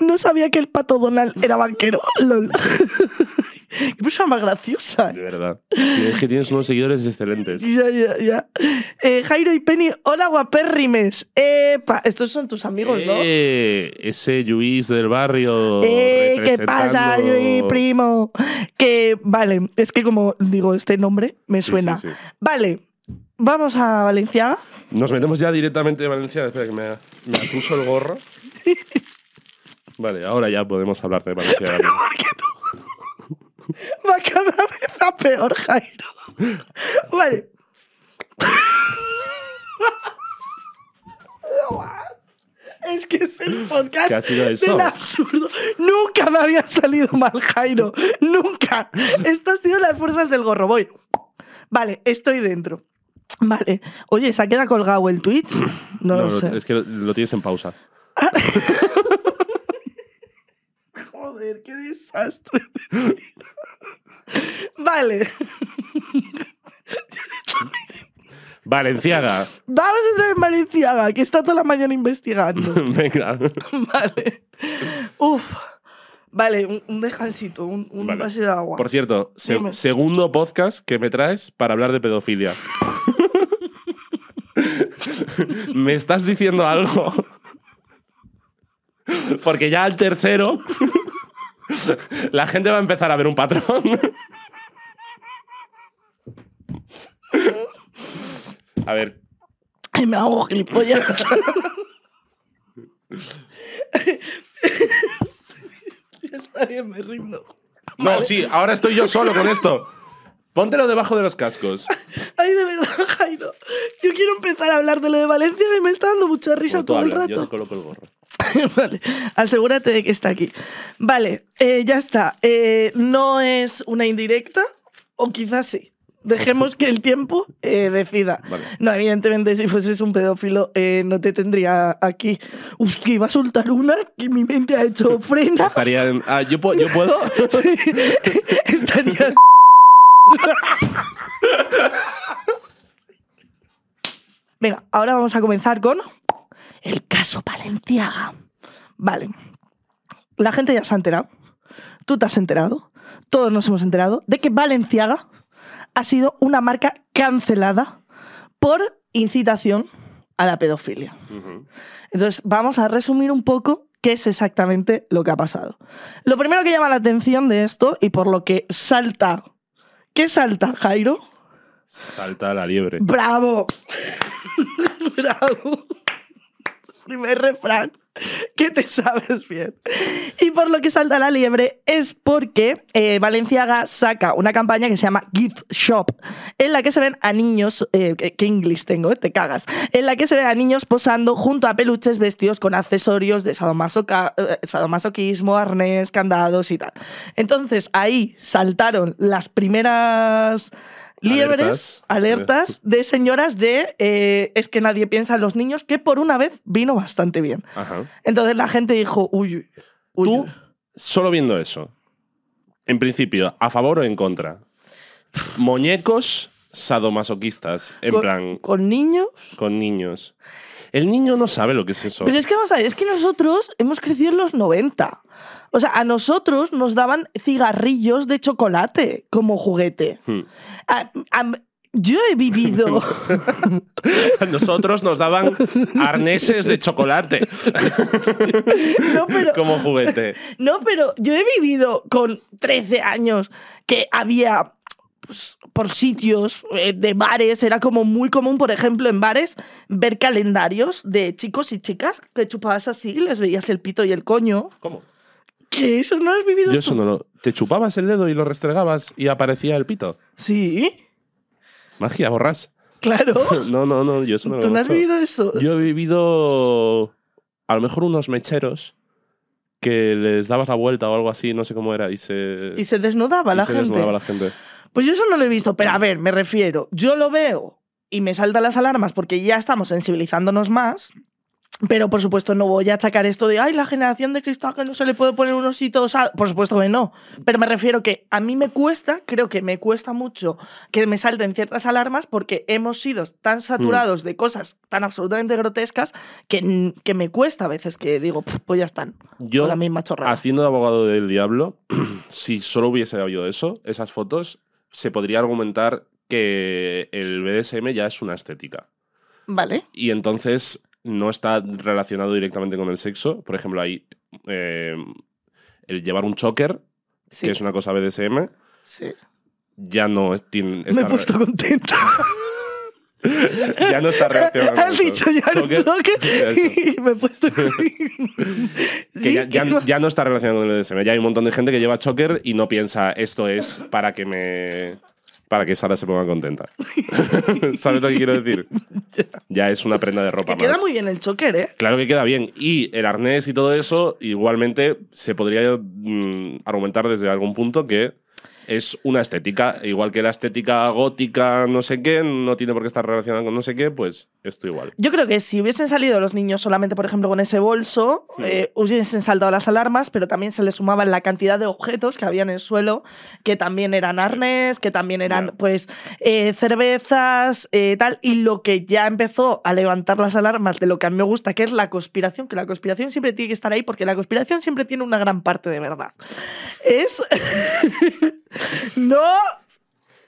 no sabía que el pato Donald era banquero. Lol. *laughs* Qué persona más graciosa. de verdad. Es que tienes unos seguidores excelentes. *laughs* Ya, ya, ya. Eh, Jairo y Penny, hola guapérrimes. Epa, estos son tus amigos, ¿no? Eh, ese Luis del barrio. Eh, ¿qué pasa, mi primo? Que, vale, es que como digo este nombre, me Sí, suena. sí, sí. Vale, vamos a Valenciaga. Nos metemos ya directamente de Valencia. Espera, que me, me puso el gorro. Vale, ahora ya podemos hablar de Valencia. Va cada vez a peor, Jairo. Vale. Es que es el podcast ¿Qué ha sido eso? del absurdo. Nunca me había salido mal, Jairo. Nunca. Estas han sido las fuerzas del gorro. Voy. Vale, estoy dentro. Vale. Oye, ¿se ha quedado colgado el Twitch? *clears throat* No, No, lo sé. es que lo, lo tienes en pausa. *laughs* Joder, qué desastre. *laughs* vale. *laughs* Valenciaga. Vamos a entrar en Valenciaga, que está toda la mañana investigando. Venga. vale. Uf. Vale, un, un descansito, un, un Vale. vaso de agua. Por cierto, se- segundo podcast que me traes para hablar de pedofilia. *laughs* ¿Me estás diciendo algo? Porque ya al tercero *laughs* la gente va a empezar a ver un patrón. *laughs* A ver, Ay, me hago gilipollas. está bien, me rindo. no, sí, ahora estoy yo solo con esto. Póntelo debajo de los cascos. *laughs* Ay, de verdad, Jairo. Yo quiero empezar a hablar de lo de Valencia y me está dando mucha risa todo el hablas, Yo rato. te coloco el gorro. *laughs* vale, asegúrate de que está aquí. Vale, eh, ya está. Eh, no es una indirecta, o quizás sí. Dejemos que el tiempo eh, decida. Vale. No, evidentemente, si fueses un pedófilo, eh, no te tendría aquí. Uf, que iba a soltar una que mi mente ha hecho frena. Estaría en- ah, ¿yo, puedo- ¿Yo puedo? *laughs* Sí. Estarías. Venga, ahora vamos a comenzar con el caso Valenciaga. Vale. La gente ya se ha enterado. Tú te has enterado. Todos nos hemos enterado de que Valenciaga ha sido una marca cancelada por incitación a la pedofilia. Entonces, vamos a resumir un poco qué es exactamente lo que ha pasado. Lo primero que llama la atención de esto y por lo que salta. ¿Qué salta, Jairo? Salta la liebre. ¡Bravo! *laughs* ¡Bravo! Primer refrán. Que te sabes bien. Y por lo que salta la liebre es porque eh, Valenciaga saca una campaña que se llama Gift Shop, en la que se ven a niños, eh, que inglés tengo, eh, te cagas, en la que se ven a niños posando junto a peluches vestidos con accesorios de eh, sadomasoquismo, arnés, candados y tal. Entonces ahí saltaron las primeras liebres, Alertas. alertas, de señoras de eh, es que nadie piensa en los niños, que por una vez vino bastante bien. Ajá. Entonces la gente dijo, uy, uy, Tú, solo viendo eso, en principio, ¿a favor o en contra? Muñecos sadomasoquistas, en con, plan, con niños. con niños. El niño no sabe lo que es eso. Pero es que vamos a ver, es que nosotros hemos crecido en los 90. O sea, a nosotros nos daban cigarrillos de chocolate como juguete. Hmm. A- a- yo he vivido. *laughs* A nosotros nos daban arneses de chocolate *laughs* no, pero, como juguete. *laughs* no, pero yo he vivido con 13 años que había pues, por sitios eh, de bares, era como muy común, por ejemplo, en bares, ver calendarios de chicos y chicas que chupabas así, les veías el pito y el coño. ¿Cómo? Que eso no lo has vivido Yo tú? eso no lo. ¿Te chupabas el dedo y lo restregabas y aparecía el pito? Sí, Magia, borras. claro. *laughs* No, no, no, yo eso no lo ¿Tú no has vivido eso? Yo he vivido a lo mejor unos mecheros que les dabas la vuelta o algo así, no sé cómo era, y se, Y se desnudaba y la se gente. desnudaba la gente. Pues yo eso no lo he visto, pero a ver, me refiero, yo lo veo y me saltan las alarmas porque ya estamos sensibilizándonos más. Pero por supuesto no voy a achacar esto de, ay, la generación de cristal que no se le puede poner un osito. osado". Por supuesto que no. Pero me refiero que a mí me cuesta, creo que me cuesta mucho que me salten ciertas alarmas porque hemos sido tan Mm. saturados de cosas tan absolutamente grotescas que, que me cuesta a veces que digo, "Pf, pues ya están. Yo, con la misma chorrada. haciendo de abogado del diablo, *clears throat* si solo hubiese habido eso, esas fotos, se podría argumentar que el BDSM ya es una estética. Vale. Y entonces no está relacionado directamente con el sexo. Por ejemplo, hay eh, el llevar un choker, Sí. que es una cosa BDSM, sí. ya no tiene. Me he puesto contenta. re- *laughs* ya no está relacionado con Has dicho ya Choker, *laughs* y me he puesto. *laughs* Que Sí, ya, ya no está relacionado con el BDSM. Ya hay un montón de gente que lleva choker y no piensa esto es para que me. Para que Sara se ponga contenta. *laughs* ¿Sabes lo que quiero decir? *laughs* Ya es una prenda de ropa Que queda más. muy bien el choker, ¿eh? Claro que queda bien. Y el arnés y todo eso, igualmente se podría mm, argumentar desde algún punto que es una estética. Igual que la estética gótica, no sé qué, no tiene por qué estar relacionada con no sé qué, pues esto igual. Yo creo que si hubiesen salido los niños solamente, por ejemplo, con ese bolso, Hmm. eh, hubiesen saltado las alarmas, pero también se le sumaban la cantidad de objetos que había en el suelo, que también eran arnés, que también eran, pues, eh, cervezas, eh, tal. Y lo que ya empezó a levantar las alarmas de lo que a mí me gusta, que es la conspiración, que la conspiración siempre tiene que estar ahí, porque la conspiración siempre tiene una gran parte de verdad. Es. *laughs* no.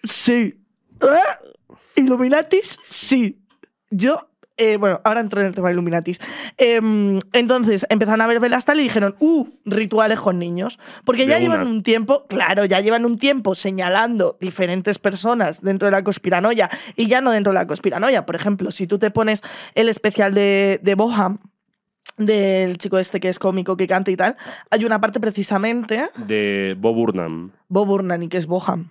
Sí. ¿Eh? Illuminatis, sí. Yo, eh, bueno, ahora entro en el tema de Illuminatis. Em, entonces empezaron a ver velas tal y dijeron, uh, rituales con niños. Porque De ya llevan un tiempo, claro, ya llevan un tiempo señalando diferentes personas dentro de la conspiranoia y ya no dentro de la conspiranoia. Por ejemplo, si tú te pones el especial de, de Boham, del chico este que es cómico, que canta y tal, hay una parte precisamente, De Bob Burnham. Bob Burnham, que es Boham.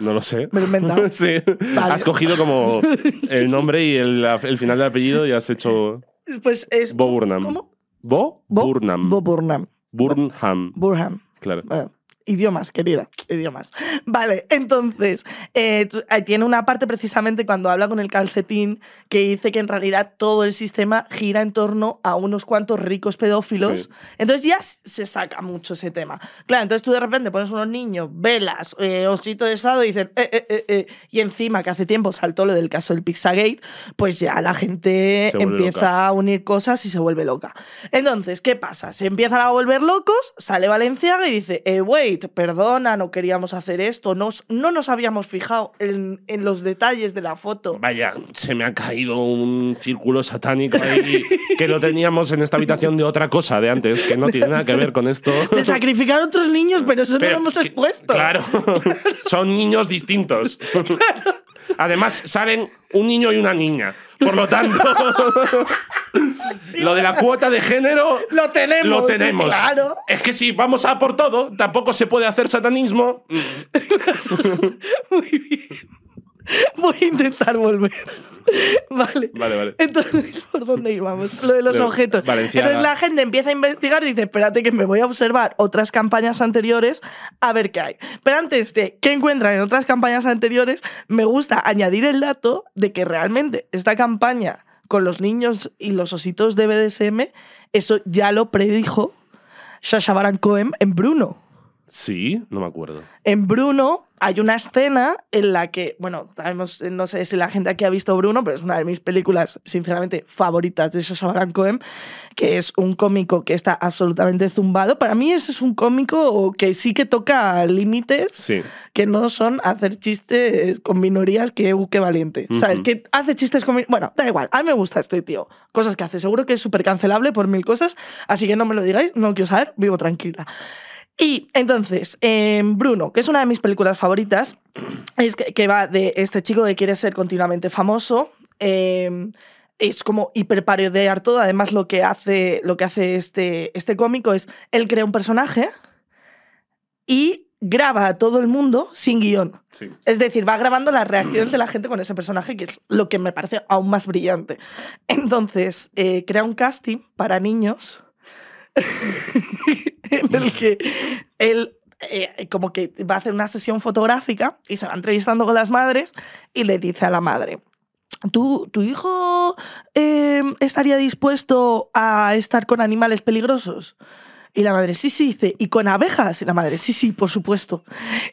No lo sé. Me lo he inventado. *laughs* sí. Vale. Has cogido como *laughs* el nombre y el, el final del apellido y has hecho Pues es. Bob Burnham. ¿Cómo? Bo Bo- Burnham. Bob Burnham. Burnham. Burham. Claro. Bueno, idiomas, querida, idiomas. Vale, entonces, eh, eh, tiene una parte precisamente cuando habla con el calcetín que dice que en realidad todo el sistema gira en torno a unos cuantos ricos pedófilos. Sí. Entonces ya se saca mucho ese tema. Claro, entonces tú de repente pones unos niños, velas, eh, osito de sado y dicen, eh, eh, eh, eh, y encima que hace tiempo saltó lo del caso del Pizzagate, pues ya la gente empieza loca. a unir cosas y se vuelve loca. Entonces, ¿qué pasa? Se empiezan a volver locos, sale Valenciaga y dice, eh, wait, perdona, no queríamos hacer esto, no, os- no nos habíamos fijado en, en los detalles de la foto. Vaya, se me ha caído un círculo satánico ahí que lo teníamos en esta habitación de otra cosa de antes, que no tiene nada que ver con esto. De sacrificar a otros niños, pero eso no lo hemos expuesto. Claro, *laughs* son niños distintos. Además, salen un niño y una niña. Por lo tanto, lo de la cuota de género Lo tenemos. lo tenemos. Claro. Es que si vamos a por todo, tampoco se puede hacer satanismo. *laughs* Muy bien. Voy a intentar volver. *laughs* Vale. Vale, vale. Entonces, ¿por dónde íbamos? Lo de los De objetos. Entonces la gente empieza a investigar y dice, espérate que me voy a observar otras campañas anteriores a ver qué hay. Pero antes de qué encuentran en otras campañas anteriores, me gusta añadir el dato de que realmente esta campaña con los niños y los ositos de BDSM, eso ya lo predijo Sasha Baron Cohen en Bruno. Sí, no me acuerdo. En Bruno hay una escena en la que, bueno, sabemos, no sé si la gente aquí ha visto Bruno, pero es una de mis películas, sinceramente, favoritas de Sacha Baron Cohen, que es un cómico que está absolutamente zumbado. Para mí ese es un cómico que sí que toca límites Sí. que no son hacer chistes con minorías que, uh, qué valiente. ¿Sabes? Que hace chistes con... Bueno, da igual. A mí me gusta este tío. Cosas que hace. Seguro que es súper cancelable por mil cosas. Así que no me lo digáis. No quiero saber. Vivo tranquila. Y entonces, en Bruno, que es una de mis películas favoritas, es que, que va de este chico que quiere ser continuamente famoso. eh, es como hiperparodiar todo. Además, lo que hace, lo que hace este, este cómico es, él crea un personaje y graba a todo el mundo sin guion. Sí. Es decir, va grabando las reacciones de la gente con ese personaje, que es lo que me parece aún más brillante. Entonces, eh, crea un casting para niños *laughs* en el que él eh, como que va a hacer una sesión fotográfica y se va entrevistando con las madres y le dice a la madre, ¿Tu, tu hijo eh, estaría dispuesto a estar con animales peligrosos? Y la madre, sí, sí, dice, ¿y con abejas? Y la madre, sí, sí, por supuesto.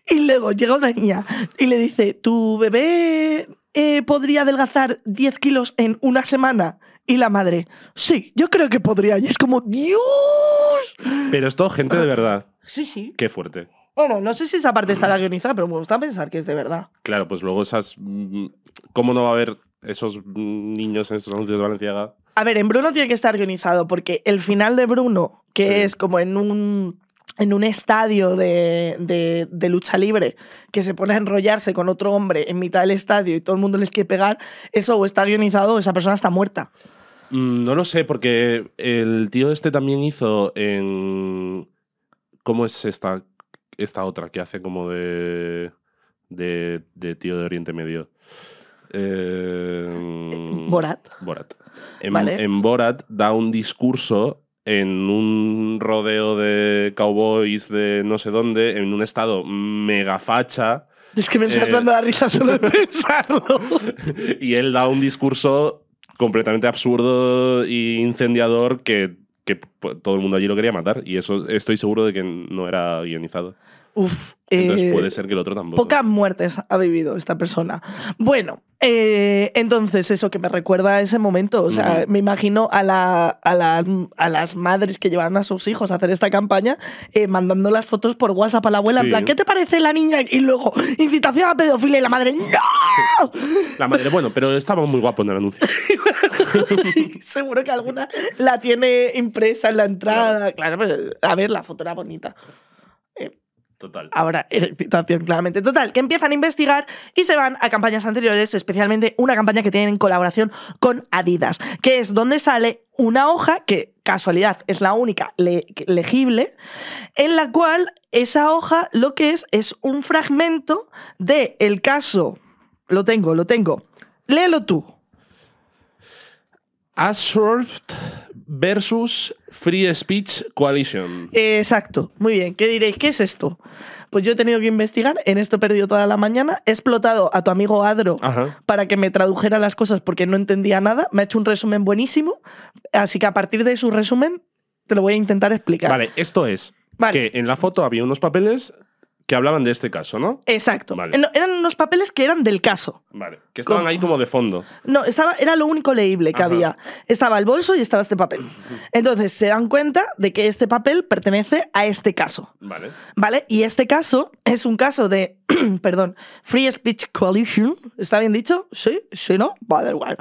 Y luego llega una niña y le dice, ¿tu bebé eh, podría adelgazar 10 kilos en una semana? Y la madre, sí, yo creo que podría. Y es como, ¡Dios! Pero es todo gente de verdad. Sí, sí. Qué fuerte. Bueno, no sé si esa parte estará guionizada, pero me gusta pensar que es de verdad. Claro, pues luego esas. mm, ¿Cómo no va a haber esos mm, niños en estos anuncios de Valenciaga? A ver, en Bruno tiene que estar guionizado porque el final de Bruno, que Sí. es como en un, en un estadio de, de- de lucha libre, que se pone a enrollarse con otro hombre en mitad del estadio y todo el mundo les quiere pegar, eso o está guionizado o esa persona está muerta. Mm, No lo sé, porque el tío este también hizo en. ¿Cómo es esta, esta otra que hace como de. de, de tío de Oriente Medio? Eh, Borat. Borat. En, Vale. en Borat da un discurso en un rodeo de cowboys de no sé dónde, en un estado mega facha, Es que me está Eh. dando la risa solo de *laughs* pensarlo. y él da un discurso completamente absurdo e incendiador que, que p- todo el mundo allí lo quería matar. Y eso estoy seguro de que no era guionizado. Uf. Entonces eh, puede ser que el otro tampoco. Pocas muertes ha vivido esta persona. Bueno, eh, entonces eso que me recuerda a ese momento. O sea, Ujú. me imagino a, la- a, las, a las madres que llevaron a sus hijos a hacer esta campaña eh, mandando las fotos por WhatsApp a la abuela. En Sí. plan, ¿qué te parece la niña? Y luego, incitación a pedofilia y la madre, ¡No! La madre, bueno, pero estaba muy guapo en el anuncio. *laughs* Seguro que alguna la tiene impresa en la entrada. Claro, pero a ver, la foto era bonita. Total. Ahora, era excitación, claramente. Total, que empiezan a investigar y se van a campañas anteriores, especialmente una campaña que tienen en colaboración con Adidas, que es donde sale una hoja que, casualidad, es la única le- legible, en la cual esa hoja lo que es es un fragmento de el caso. Lo tengo, lo tengo. Léelo tú. Ashurst versus Free Speech Coalition. Exacto, muy bien. ¿Qué diréis? ¿Qué es esto? Pues yo he tenido que investigar, en esto he perdido toda la mañana, he explotado a tu amigo Adro Ajá. para que me tradujera las cosas porque no entendía nada, me ha hecho un resumen buenísimo, así que a partir de su resumen te lo voy a intentar explicar. Vale, esto es Vale. que en la foto había unos papeles que hablaban de este caso, ¿no? Exacto. Vale. No, eran unos papeles que eran del caso. Vale. Que estaban ahí como de fondo. No, estaba, era lo único leíble que Ajá. había. Estaba el bolso y estaba este papel. Entonces se dan cuenta de que este papel pertenece a este caso. Vale. ¿Vale? Y este caso es un caso de, *clears throat* perdón, Free Speech Coalition, ¿está bien dicho? Sí, sí, ¿no? Vale, igual.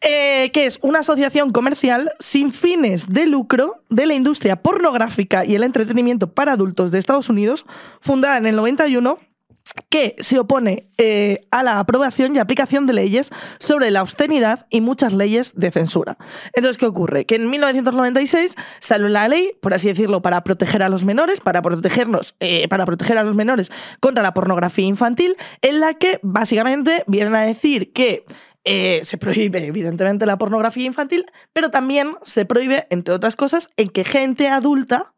Eh, que es una asociación comercial sin fines de lucro de la industria pornográfica y el entretenimiento para adultos de Estados Unidos, fundada en el 91 que se opone eh, a la aprobación y aplicación de leyes sobre la obscenidad y muchas leyes de censura. Entonces, ¿qué ocurre? Que en 1996 salió la ley, por así decirlo, para proteger a los menores, para protegernos, eh, para proteger a los menores contra la pornografía infantil, en la que básicamente vienen a decir que eh, se prohíbe, evidentemente, la pornografía infantil, pero también se prohíbe, entre otras cosas, en que gente adulta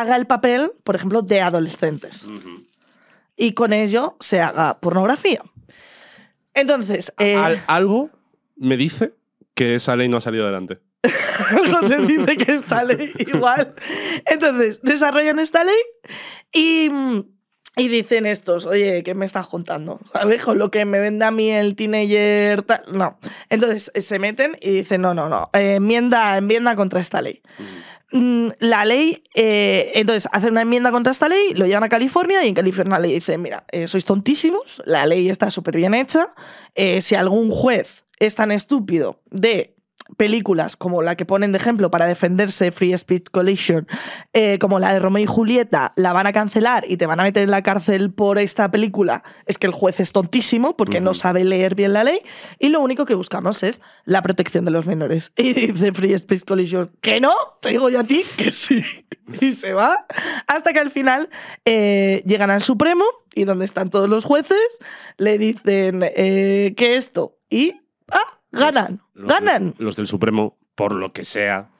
haga el papel, por ejemplo, de adolescentes. Y con ello se haga pornografía. Entonces, eh, Al- algo me dice que esa ley no ha salido adelante. *laughs* no te dice que esta ley *laughs* igual. Entonces, desarrollan esta ley y, y dicen estos, oye, ¿qué me estás contando? ¿Sabes? Con lo que me vende a mí el teenager. tal". No. Entonces se meten y dicen, no, no, no, eh, enmienda, enmienda contra esta ley. Mm, La ley, eh, entonces hacen una enmienda contra esta ley, lo llevan a California y en California le dicen, mira, eh, sois tontísimos, la ley está súper bien hecha, eh, si algún juez es tan estúpido de películas como la que ponen de ejemplo para defenderse Free Speech Collision, eh, como la de Romeo y Julieta, la van a cancelar y te van a meter en la cárcel por esta película, es que el juez es tontísimo porque no sabe leer bien la ley y lo único que buscamos es la protección de los menores. *laughs* Y dice Free Speech Collision, que no, te digo yo a ti que sí. *laughs* Y se va. Hasta que al final eh, llegan al Supremo y donde están todos los jueces le dicen eh, que esto y ah, ganan, Los- ganan. Los del Supremo, por lo que sea,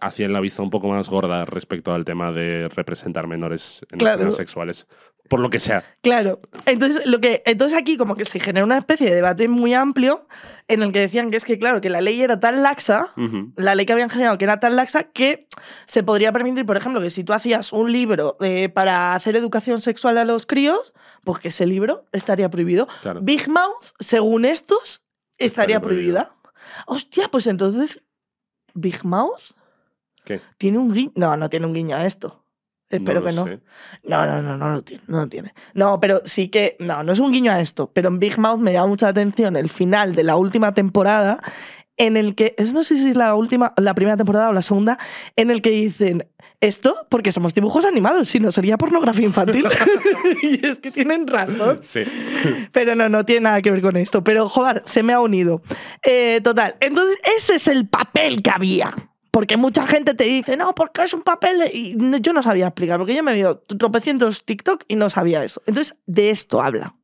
hacían la vista un poco más gorda respecto al tema de representar menores en Claro. escenas sexuales. Por lo que sea. Claro. Entonces, lo que, entonces aquí como que se genera una especie de debate muy amplio en el que decían que es que, claro, que la ley era tan laxa, la ley que habían generado que era tan laxa que se podría permitir, por ejemplo, que si tú hacías un libro eh, para hacer educación sexual a los críos, pues que ese libro estaría prohibido. Claro. Big Mouth, según estos, estaría, prohibida. Hostia, pues entonces, Big Mouth ¿Qué? tiene un guiño. No, no tiene un guiño a esto. Espero lo que no. sé. No, no, no, no lo tiene, no lo tiene. No, pero sí que, no, no es un guiño a esto, pero en Big Mouth me llama mucha atención el final de la última temporada en el que, es no sé si es la última, la primera temporada o la segunda, en el que dicen esto porque somos dibujos animados, si no sería pornografía infantil. *laughs* y es que tienen razón. Sí. Pero no, no tiene nada que ver con esto. Pero, joder, se me ha unido. Eh, total. Entonces, ese es el papel que había. Porque mucha gente te dice, no, porque es un papel. de-". Y yo no sabía explicar, porque yo me veo tropecientos TikTok y no sabía eso. Entonces, de esto habla.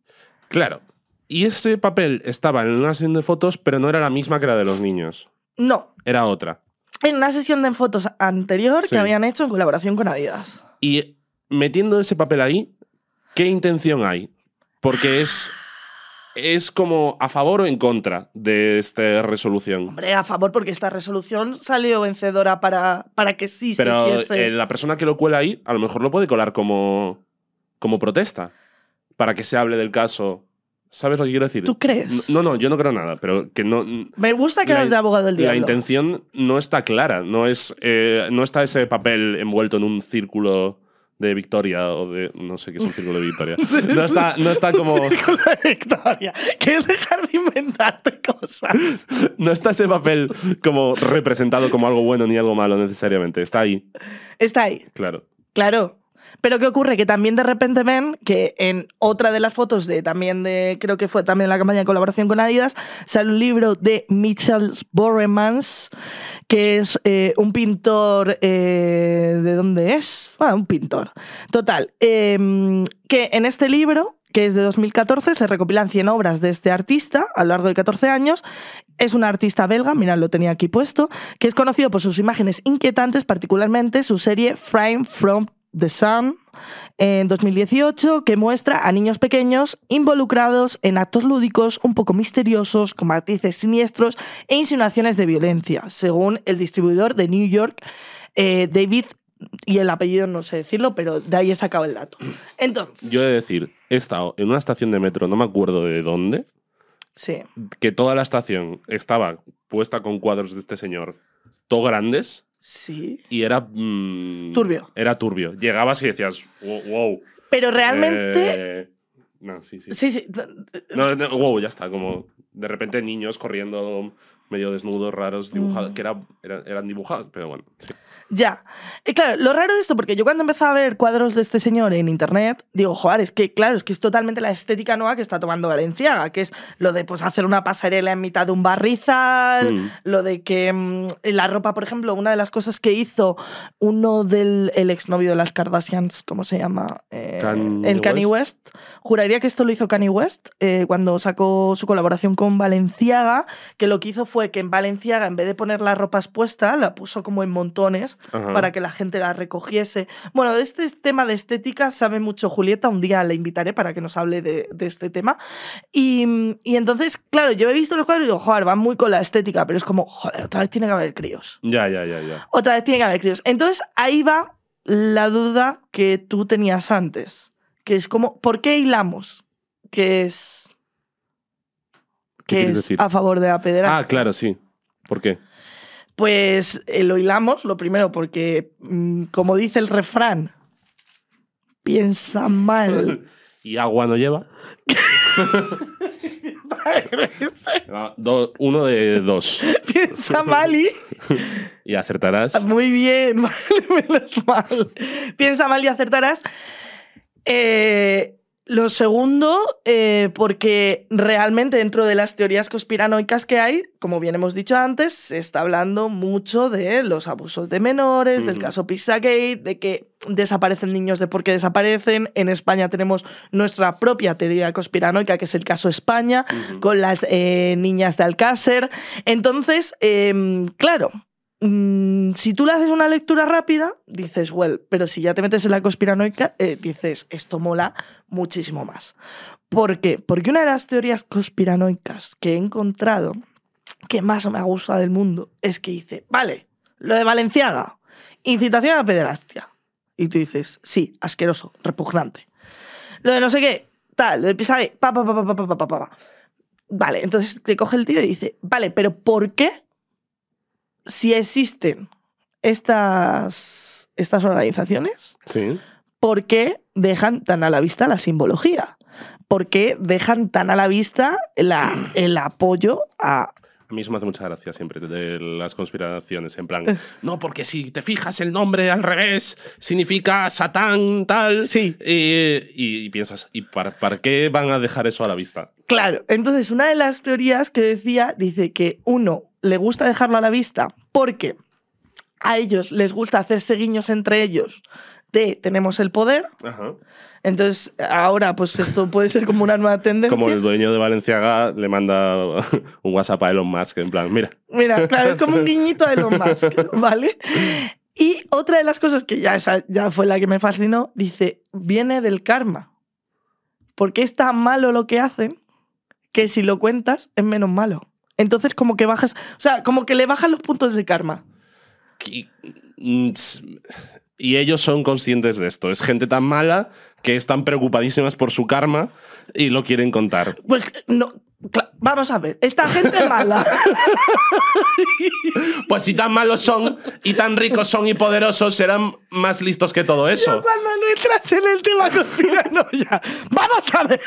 Claro. Y ese papel estaba en una sesión de fotos, pero no era la misma que la de los niños. No. Era otra. En una sesión de fotos anterior Sí. que habían hecho en colaboración con Adidas. Y metiendo ese papel ahí, ¿qué intención hay? Porque es, es como a favor o en contra de esta resolución. Hombre, a favor, porque esta resolución salió vencedora para, para que sí Pero se hiciese. eh, la persona que lo cuela ahí, a lo mejor lo puede colar como, como protesta. Para que se hable del caso. ¿Sabes lo que quiero decir? ¿Tú crees? No, no, yo no creo nada, pero que no. Me gusta que la- eres de abogado del La diablo. intención no está clara. No, es, eh, no está ese papel envuelto en un círculo de victoria o de. No sé qué es un círculo de victoria. *laughs* No está, no está como. Victoria, que es dejar de inventarte cosas. No está ese papel como representado como algo bueno ni algo malo necesariamente. Está ahí, Está ahí, claro. claro. Pero ¿qué ocurre? Que también de repente ven que en otra de las fotos de también de, creo que fue también la campaña de colaboración con Adidas, sale un libro de Mitchell Boremans, que es eh, un pintor, eh, ¿de dónde es? Ah, un pintor. Total, eh, que en este libro que es de 2014, se recopilan 100 obras de este artista a lo largo de 14 años. Es un artista belga, mirad, lo tenía aquí puesto, que es conocido por sus imágenes inquietantes, particularmente su serie Frame from the Sun en 2018, que muestra a niños pequeños involucrados en actos lúdicos un poco misteriosos, con matices siniestros e insinuaciones de violencia, según el distribuidor de New York, eh, David, y el apellido no sé decirlo, pero de ahí he sacado el dato. Entonces, Yo he de decir, he estado en una estación de metro, no me acuerdo de dónde, sí. que toda la estación estaba puesta con cuadros de este señor, todo grandes, Sí. y era. mm, Turbio. Era turbio. Llegabas y decías, wow. wow, Pero realmente. eh, no, sí, sí. Sí, sí. No, no, wow, ya está. Como de repente niños corriendo medio desnudos, raros, dibujados, que era, era- eran dibujados, pero bueno, sí. Ya. Y claro, lo raro de esto, porque yo cuando empecé a ver cuadros de este señor en internet, digo, joder, es que claro, es que es totalmente la estética nueva que está tomando Valenciaga, que es lo de pues hacer una pasarela en mitad de un barrizal, Mm. lo de que mm, la ropa, por ejemplo, una de las cosas que hizo uno del el exnovio de las Kardashians, ¿cómo se llama? Eh, Kanye el Kanye West. Juraría que esto lo hizo Kanye West eh, cuando sacó su colaboración con Valenciaga, que lo que hizo fue que en Valenciaga, en vez de poner las ropas puestas, la puso como en montones Ajá. para que la gente la recogiese. Bueno, de este tema de estética sabe mucho Julieta, un día le invitaré para que nos hable de, de este tema. Y, y entonces, claro, yo he visto los cuadros y digo, joder, van muy con la estética, pero es como, joder, otra vez tiene que haber críos. Ya, ya, ya, ya. Otra vez tiene que haber críos. Entonces, ahí va la duda que tú tenías antes, que es como, ¿por qué hilamos? Que es... ¿Qué Que es decir? a favor de la pederastia. Ah, claro, sí. ¿Por qué? Pues eh, lo hilamos, lo primero, porque, mm, como dice el refrán, piensa mal. *laughs* ¿Y agua no lleva? *laughs* Ah, do- uno de dos. *laughs* piensa mal y... Y acertarás. Muy bien, menos mal. Piensa mal y acertarás. Eh, lo segundo, eh, porque realmente dentro de las teorías conspiranoicas que hay, como bien hemos dicho antes, se está hablando mucho de los abusos de menores, del caso Pizzagate, de que desaparecen niños de por qué desaparecen. En España tenemos nuestra propia teoría conspiranoica, que es el caso España, con las eh, niñas de Alcácer. Entonces, em, claro, mm, si tú le haces una lectura rápida, dices, well, pero si ya te metes en la conspiranoica, eh, dices, esto mola muchísimo más. ¿Por qué? Porque una de las teorías conspiranoicas que he encontrado, que más me ha gustado del mundo, es que dice, vale, lo de Valenciaga, incitación a pederastia. Y tú dices, sí, asqueroso, repugnante. Lo de no sé qué, tal, lo de pa, pa. Vale, entonces te coge el tío y dice, vale, pero ¿por qué si existen estas, estas organizaciones, Sí. ¿por qué dejan tan a la vista la simbología? ¿Por qué dejan tan a la vista la- el apoyo a... Mí eso me hace mucha gracia siempre de las conspiraciones. En plan, *laughs* no, porque si te fijas el nombre al revés, significa Satán, tal. Sí. Y piensas, ¿y para, para qué van a dejar eso a la vista? Claro, entonces una de las teorías que decía dice que uno le gusta dejarlo a la vista porque a ellos les gusta hacerse guiños entre ellos de tenemos el poder, Ajá. entonces ahora pues esto puede ser como una nueva tendencia. Como el dueño de Valenciaga le manda un WhatsApp a Elon Musk, en plan, mira, Mira, claro, es como un guiñito de Elon *laughs* Musk, ¿vale? Y otra de las cosas que ya, esa ya fue la que me fascinó, dice, viene del karma. Porque es tan malo lo que hacen que si lo cuentas es menos malo. Entonces como que bajas, o sea, como que le bajan los puntos de karma. Y, mm, y ellos son conscientes de esto. Es gente tan mala que están preocupadísimas por su karma y lo quieren contar. Pues no, vamos a ver, esta gente mala. *laughs* Pues si tan malos son y tan ricos son y poderosos, serán más listos que todo eso. Cuando no entras en el tema conspiranoia, vamos a ver.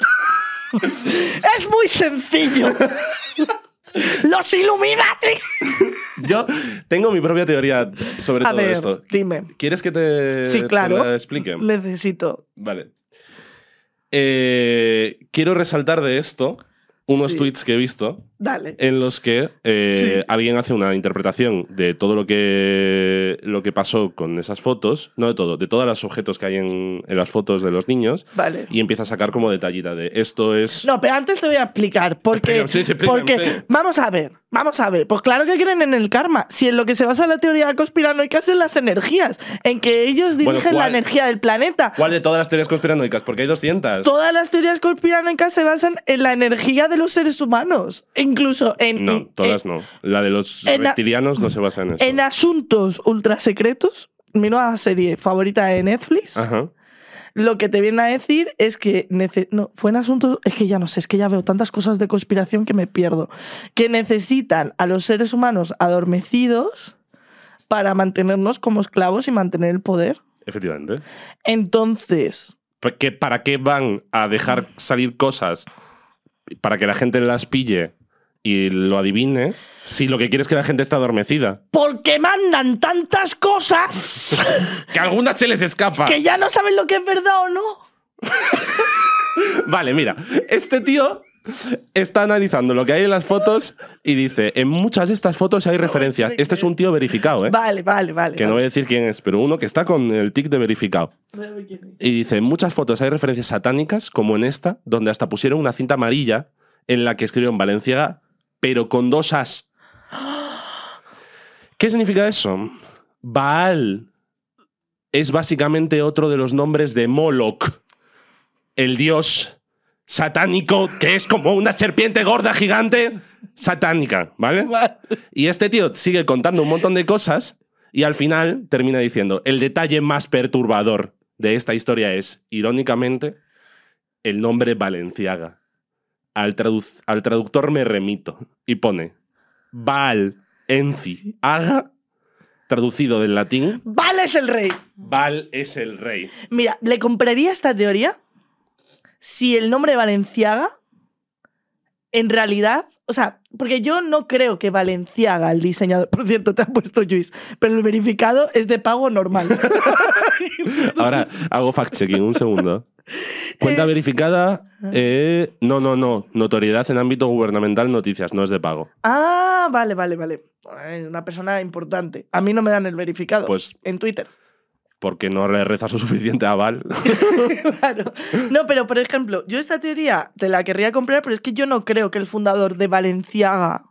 *laughs* Es muy sencillo. Los Illuminati. Yo tengo mi propia teoría sobre A todo ver, esto. dime. ¿Quieres que te, Sí, te claro. la explique? Necesito. Vale. Eh, quiero resaltar de esto unos Sí. tweets que he visto Dale. en los que eh, Sí. alguien hace una interpretación de todo lo que, lo que pasó con esas fotos, no de todo, de todos los objetos que hay en, en las fotos de los niños, Vale. y empieza a sacar como detallita de esto es... No, pero antes te voy a explicar. Porque, Explícame, sí, explícame, porque vamos a ver, vamos a ver. Pues claro que creen en el karma. Si en lo que se basa la teoría conspiranoica es en las energías, en que ellos Bueno, dirigen la energía del planeta. ¿Cuál de todas las teorías conspiranoicas? Porque hay 200. Todas las teorías conspiranoicas se basan en la energía de los seres humanos. Incluso en, No, en- todas no. La de los reptilianos no se basa en eso. en asuntos ultra secretos. Mi nueva serie favorita de Netflix. Ajá. Lo que te viene a decir es que no, fue en asuntos, es que ya no sé, es que ya veo tantas cosas de conspiración que me pierdo, que necesitan a los seres humanos adormecidos para mantenernos como esclavos y mantener el poder. Efectivamente. Entonces, ¿Para qué, ¿Para qué van a dejar salir cosas para que la gente las pille y lo adivine si lo que quiere es que la gente esté adormecida. Porque mandan tantas cosas Que a algunas se les escapa. que ya no saben lo que es verdad o no. Vale, mira, este tío está analizando lo que hay en las fotos y dice, en muchas de estas fotos hay referencias. Este es un tío verificado, ¿eh? Vale, vale, vale. Que no voy a decir quién es, pero uno que está con el tic de verificado. Y dice, en muchas fotos hay referencias satánicas, como en esta, donde hasta pusieron una cinta amarilla en la que escribieron Valenciaga, pero con dos as. ¿Qué significa eso? Baal es básicamente otro de los nombres de Moloch, el dios satánico que es como una serpiente gorda gigante satánica, ¿vale? Y este tío sigue contando un montón de cosas y al final termina diciendo, el detalle más perturbador de esta historia es, irónicamente, el nombre Valenciaga. Al, traduc- al traductor me remito y pone Val Haga, traducido del latín, Vale es el rey. Val es el rey. Mira, ¿le compraría esta teoría si el nombre Valenciaga en realidad, o sea, porque yo no creo que Valenciaga, el diseñador, *laughs* por cierto, te ha puesto Luis, pero el verificado es de pago normal. *laughs* Ahora hago fact-checking, un segundo. Cuenta verificada, eh, no, no, no, notoriedad en ámbito gubernamental, noticias, no es de pago. ah, vale, vale, vale. Eh, Una persona importante. A mí no me dan el verificado. Pues- en Twitter. Porque no le rezas *laughs* lo suficiente a Val. *laughs* Claro. No, pero por ejemplo, yo esta teoría te la querría comprar, pero es que yo no creo que el fundador de Valenciaga,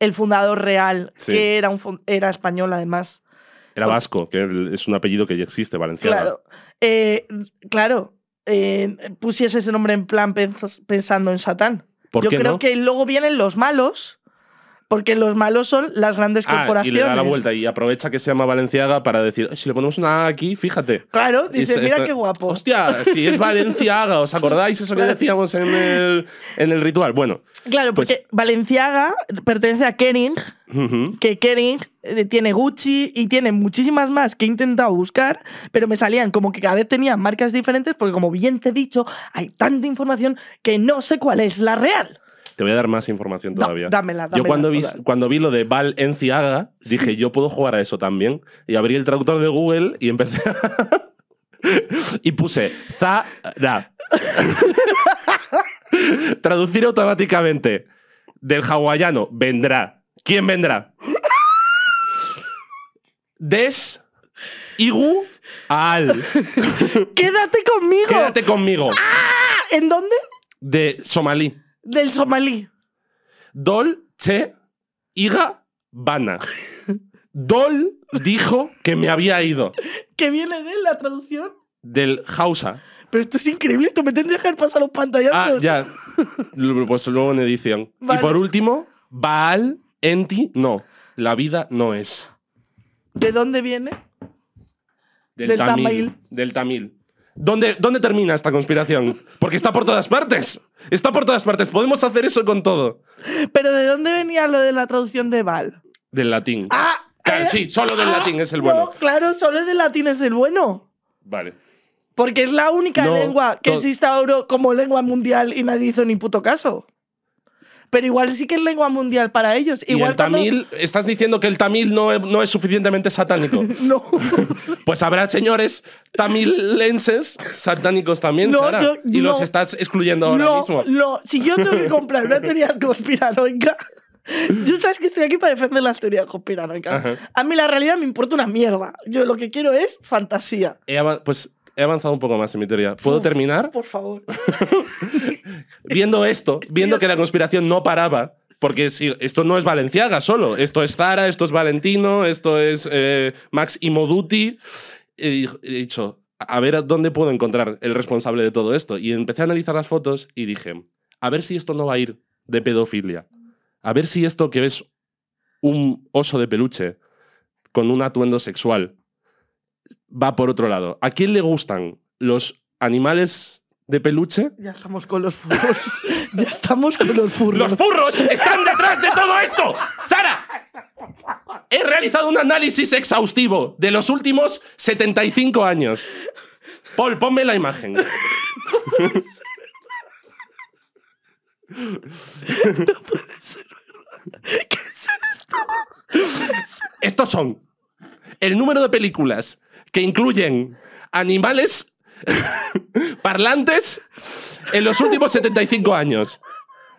el fundador real, Sí. que era, un, era español además, Era vasco, que es un apellido que ya existe, Valenciaga. claro, eh, claro, eh, pusiese ese nombre en plan pens- pensando en Satán. ¿Por yo qué creo no? que luego vienen los malos, porque los malos son las grandes Ah, y corporaciones. le da la vuelta y aprovecha que se llama Valenciaga para decir, "Eh, si le ponemos una A aquí, fíjate. Claro, dice, mira qué guapo. Hostia, si es Valenciaga, ¿os acordáis eso que decíamos en el, en el ritual? Bueno, Claro, pues- porque Valenciaga pertenece a Kering, que Kering eh, tiene Gucci y tiene muchísimas más que he intentado buscar, pero me salían como que cada vez tenían marcas diferentes, porque como bien te he dicho, hay tanta información que no sé cuál es la real. Te voy a dar más información Da- todavía. dámela, Yo dámela cuando vi, cuando vi lo de Val Enciaga, dije, yo puedo jugar a eso también. Y abrí el traductor de Google y empecé a- *laughs* y puse Zara. *laughs* Traducir automáticamente del hawaiano vendrá. ¿Quién vendrá? Des Igu al. *laughs* ¡Quédate conmigo! Quédate conmigo. Ah, ¿En dónde? De somalí. Del somalí. Dol che iga bana. Dol dijo que me había ido. ¿Que viene de la traducción? Del Hausa. Pero esto es increíble, esto me tendría que haber pasado los Ah, pantallazos. ya. Lu- Pues luego en edición. Vale. Y por último, Baal enti no. La vida no es. ¿De dónde viene? Del, Del tamil, tamil. Del tamil. ¿Dónde, ¿Dónde termina esta conspiración? Porque está por todas partes. Está por todas partes. Podemos hacer eso con todo. ¿Pero de dónde venía lo de la traducción de Val? Del latín. Ah, Claro, eh, sí, solo del ah, latín es el no, bueno. claro, solo del latín es el bueno. Vale. Porque es la única No, lengua que se instauró como lengua mundial y nadie hizo ni puto caso. Pero igual sí que es lengua mundial para ellos. ¿Y Igual el cuando- tamil? ¿Estás diciendo que el tamil no, es- no es suficientemente satánico? *laughs* No. Pues habrá señores tamilenses satánicos también, No, Sara. yo- y los estás excluyendo ahora no, mismo. no. Si yo tengo que comprar una teoría conspiranoica, yo sabes que estoy aquí para defender las teorías conspiranoicas. Ajá. A mí la realidad me importa una mierda. Yo lo que quiero es fantasía. Pues he avanzado un poco más en mi teoría. ¿Puedo Uf, terminar? Por favor. *laughs* Viendo esto, viendo que la conspiración no paraba, porque si, esto no es Valenciaga solo, esto es Zara, esto es Valentino, esto es eh, Max Imoduti. He, he dicho, a ver dónde puedo encontrar el responsable de todo esto. Y empecé a analizar las fotos y dije, a ver si esto no va a ir de pedofilia. A ver si esto que ves un oso de peluche con un atuendo sexual va por otro lado. ¿A quién le gustan los animales de peluche? Ya estamos con los furros. *laughs* ya estamos con los furros. ¡Los furros están detrás de todo esto! ¡Sara! He realizado un análisis exhaustivo de los últimos 75 años. Paul, ponme la imagen. *laughs* Estos son el número de películas que incluyen animales *laughs* parlantes en los últimos 75 años.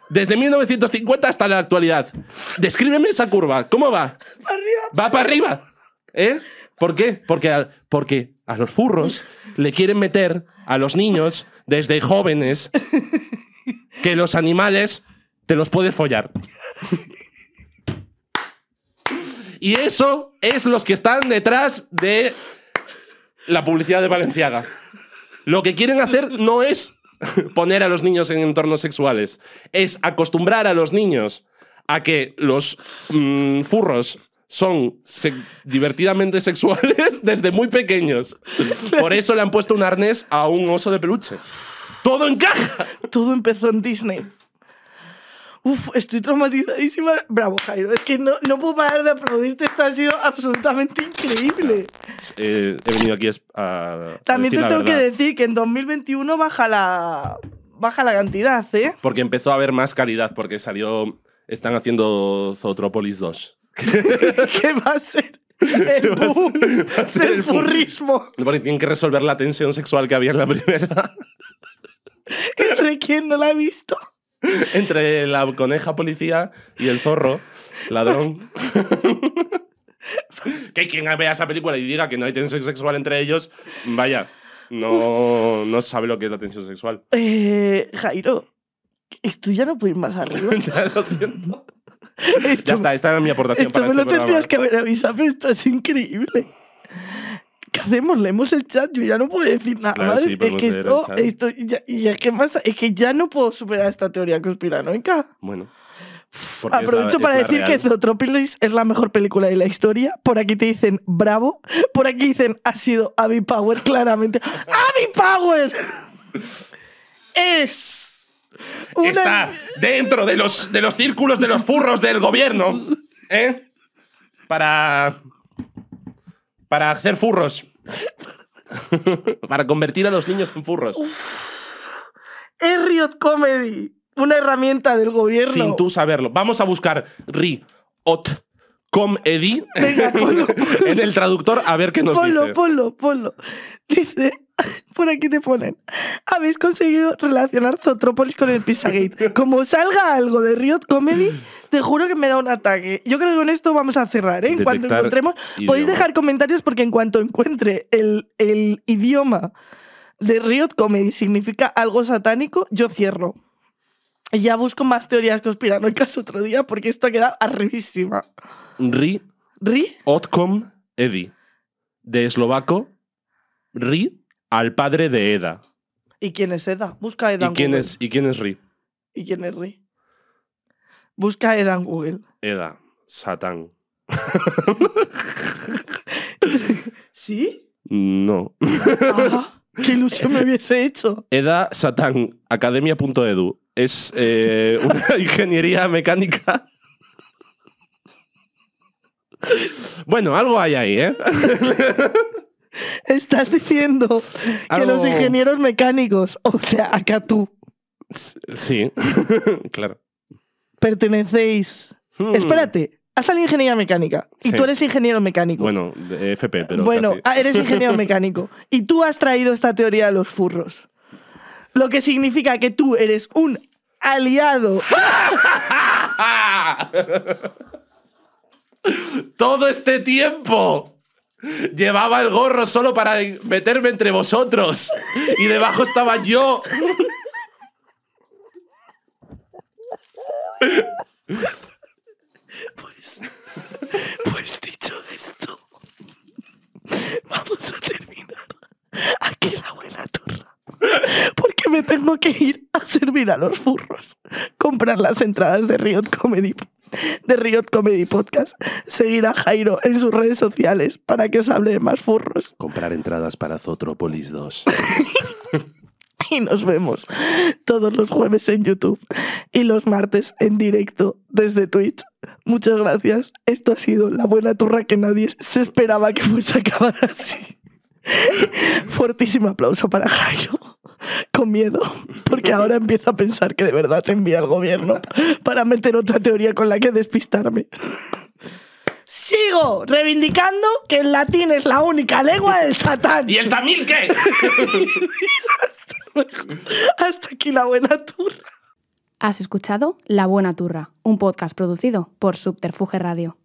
Desde 1950 hasta la actualidad. Descríbeme esa curva. ¿Cómo va? Va para arriba. ¿Eh? ¿Por qué? Porque a, porque a los furros le quieren meter a los niños desde jóvenes que los animales te los puedes follar. Y eso es los que están detrás de la publicidad de Valenciaga. Lo que quieren hacer no es poner a los niños en entornos sexuales, es acostumbrar a los niños a que los mm, furros son divertidamente sexuales *laughs* desde muy pequeños. Por eso le han puesto un arnés a un oso de peluche. Todo encaja. Todo empezó en Disney. Uf, estoy traumatizadísima. Bravo, Jairo. Es que no, no puedo parar de aplaudirte. Esto ha sido absolutamente increíble. Eh, he venido aquí a. También decir te la tengo que decir que en 2021 baja la, baja la cantidad, ¿eh? Porque empezó a haber más calidad, porque salió. Están haciendo Zootropolis 2. *laughs* ¿Qué va a ser? El *laughs* boom va a ser del el boom. furrismo. Porque tienen que resolver la tensión sexual que había en la primera. *laughs* ¿Entre quién no la ha visto? *laughs* Entre la coneja policía y el zorro ladrón. *laughs* que quien vea esa película y diga que no hay tensión sexual entre ellos, vaya, no, no sabe lo que es la tensión sexual. Eh, Jairo, esto ya no puede ir más arriba. *laughs* Ya lo siento. Esto, Ya está, esta era mi aportación esto para me este lo programa. tendrías que haber avisado, pero esto es increíble. ¿Qué hacemos? Leemos el chat, yo ya no puedo decir nada Claro, más. sí, es podemos que leer el esto, esto ya, y es que más, es que ya no puedo superar esta teoría conspiranoica. Bueno. la- Aprovecho para decir que. Zootropolis es la mejor película de la historia. Por aquí te dicen bravo. Por aquí dicen ha sido Abby Power, *laughs* claramente. ¡Abby Power! Es. una- está dentro de los, de los círculos de los furros del gobierno. ¿Eh? Para. Para hacer furros. *laughs* para convertir a los niños en furros. Es Riot Comedy. Una herramienta del gobierno. Sin tú saberlo. Vamos a buscar Ri, Ot, Com, Edi Venga, ponlo, *laughs* en el traductor a ver qué nos ponlo, dice. ponlo, ponlo. Dice, *laughs* por aquí te ponen, habéis conseguido relacionar Zootropolis con el Pizzagate. Como salga algo de Riot Comedy, te juro que me da un ataque. Yo creo que con esto vamos a cerrar, ¿eh? En cuanto Detectar encontremos, podéis dejar comentarios porque en cuanto encuentre el, el idioma de Riot Comedy significa algo satánico, yo cierro. Y ya busco más teorías conspiranoicas otro día porque esto ha quedado arribísima. Ri, ¿Ri? Otcom, Edi. De eslovaco, Ri al padre de Eda. ¿Y quién es Eda? Busca a Eda ¿Y en quién, Google. es, ¿Y quién es Ri? ¿Y quién es Ri? Busca a Eda en Google. Eda, Satán. *laughs* ¿Sí? No. Ah, ¡Qué ilusión me hubiese hecho! Eda Satán, academia.edu. Es eh, una *laughs* ingeniería mecánica. Bueno, algo hay ahí, ¿eh? *laughs* Estás diciendo que los ingenieros mecánicos, o sea, acá tú, Sí, *laughs* claro. pertenecéis. Hmm. Espérate, has salido ingeniería mecánica y Sí. tú eres ingeniero mecánico. Bueno, de FP, pero. Bueno, casi. ah, eres ingeniero *laughs* mecánico y tú has traído esta teoría de los furros. Lo que significa que tú eres un aliado. *laughs* Todo este tiempo llevaba el gorro solo para meterme entre vosotros. Y debajo estaba yo. Pues, pues dicho esto, vamos a terminar aquí la buena turra. Porque me tengo que ir a servir a los furros, comprar las entradas de Riot Comedy, de Riot Comedy Podcast, seguir a Jairo en sus redes sociales para que os hable de más furros Comprar entradas para Zootropolis 2. *laughs* y nos vemos todos los jueves en YouTube y los martes en directo desde Twitch. Muchas gracias. Esto ha sido la buena turra que nadie se esperaba que fuese a acabar así. *laughs* Fortísimo aplauso para Jairo. con miedo, porque ahora empiezo a pensar que de verdad te envía el gobierno para meter otra teoría con la que despistarme. Sigo reivindicando que el latín es la única lengua del satán. ¿Y el tamil qué? *laughs* Hasta aquí la buena turra. Has escuchado La Buena Turra, un podcast producido por Subterfuge Radio.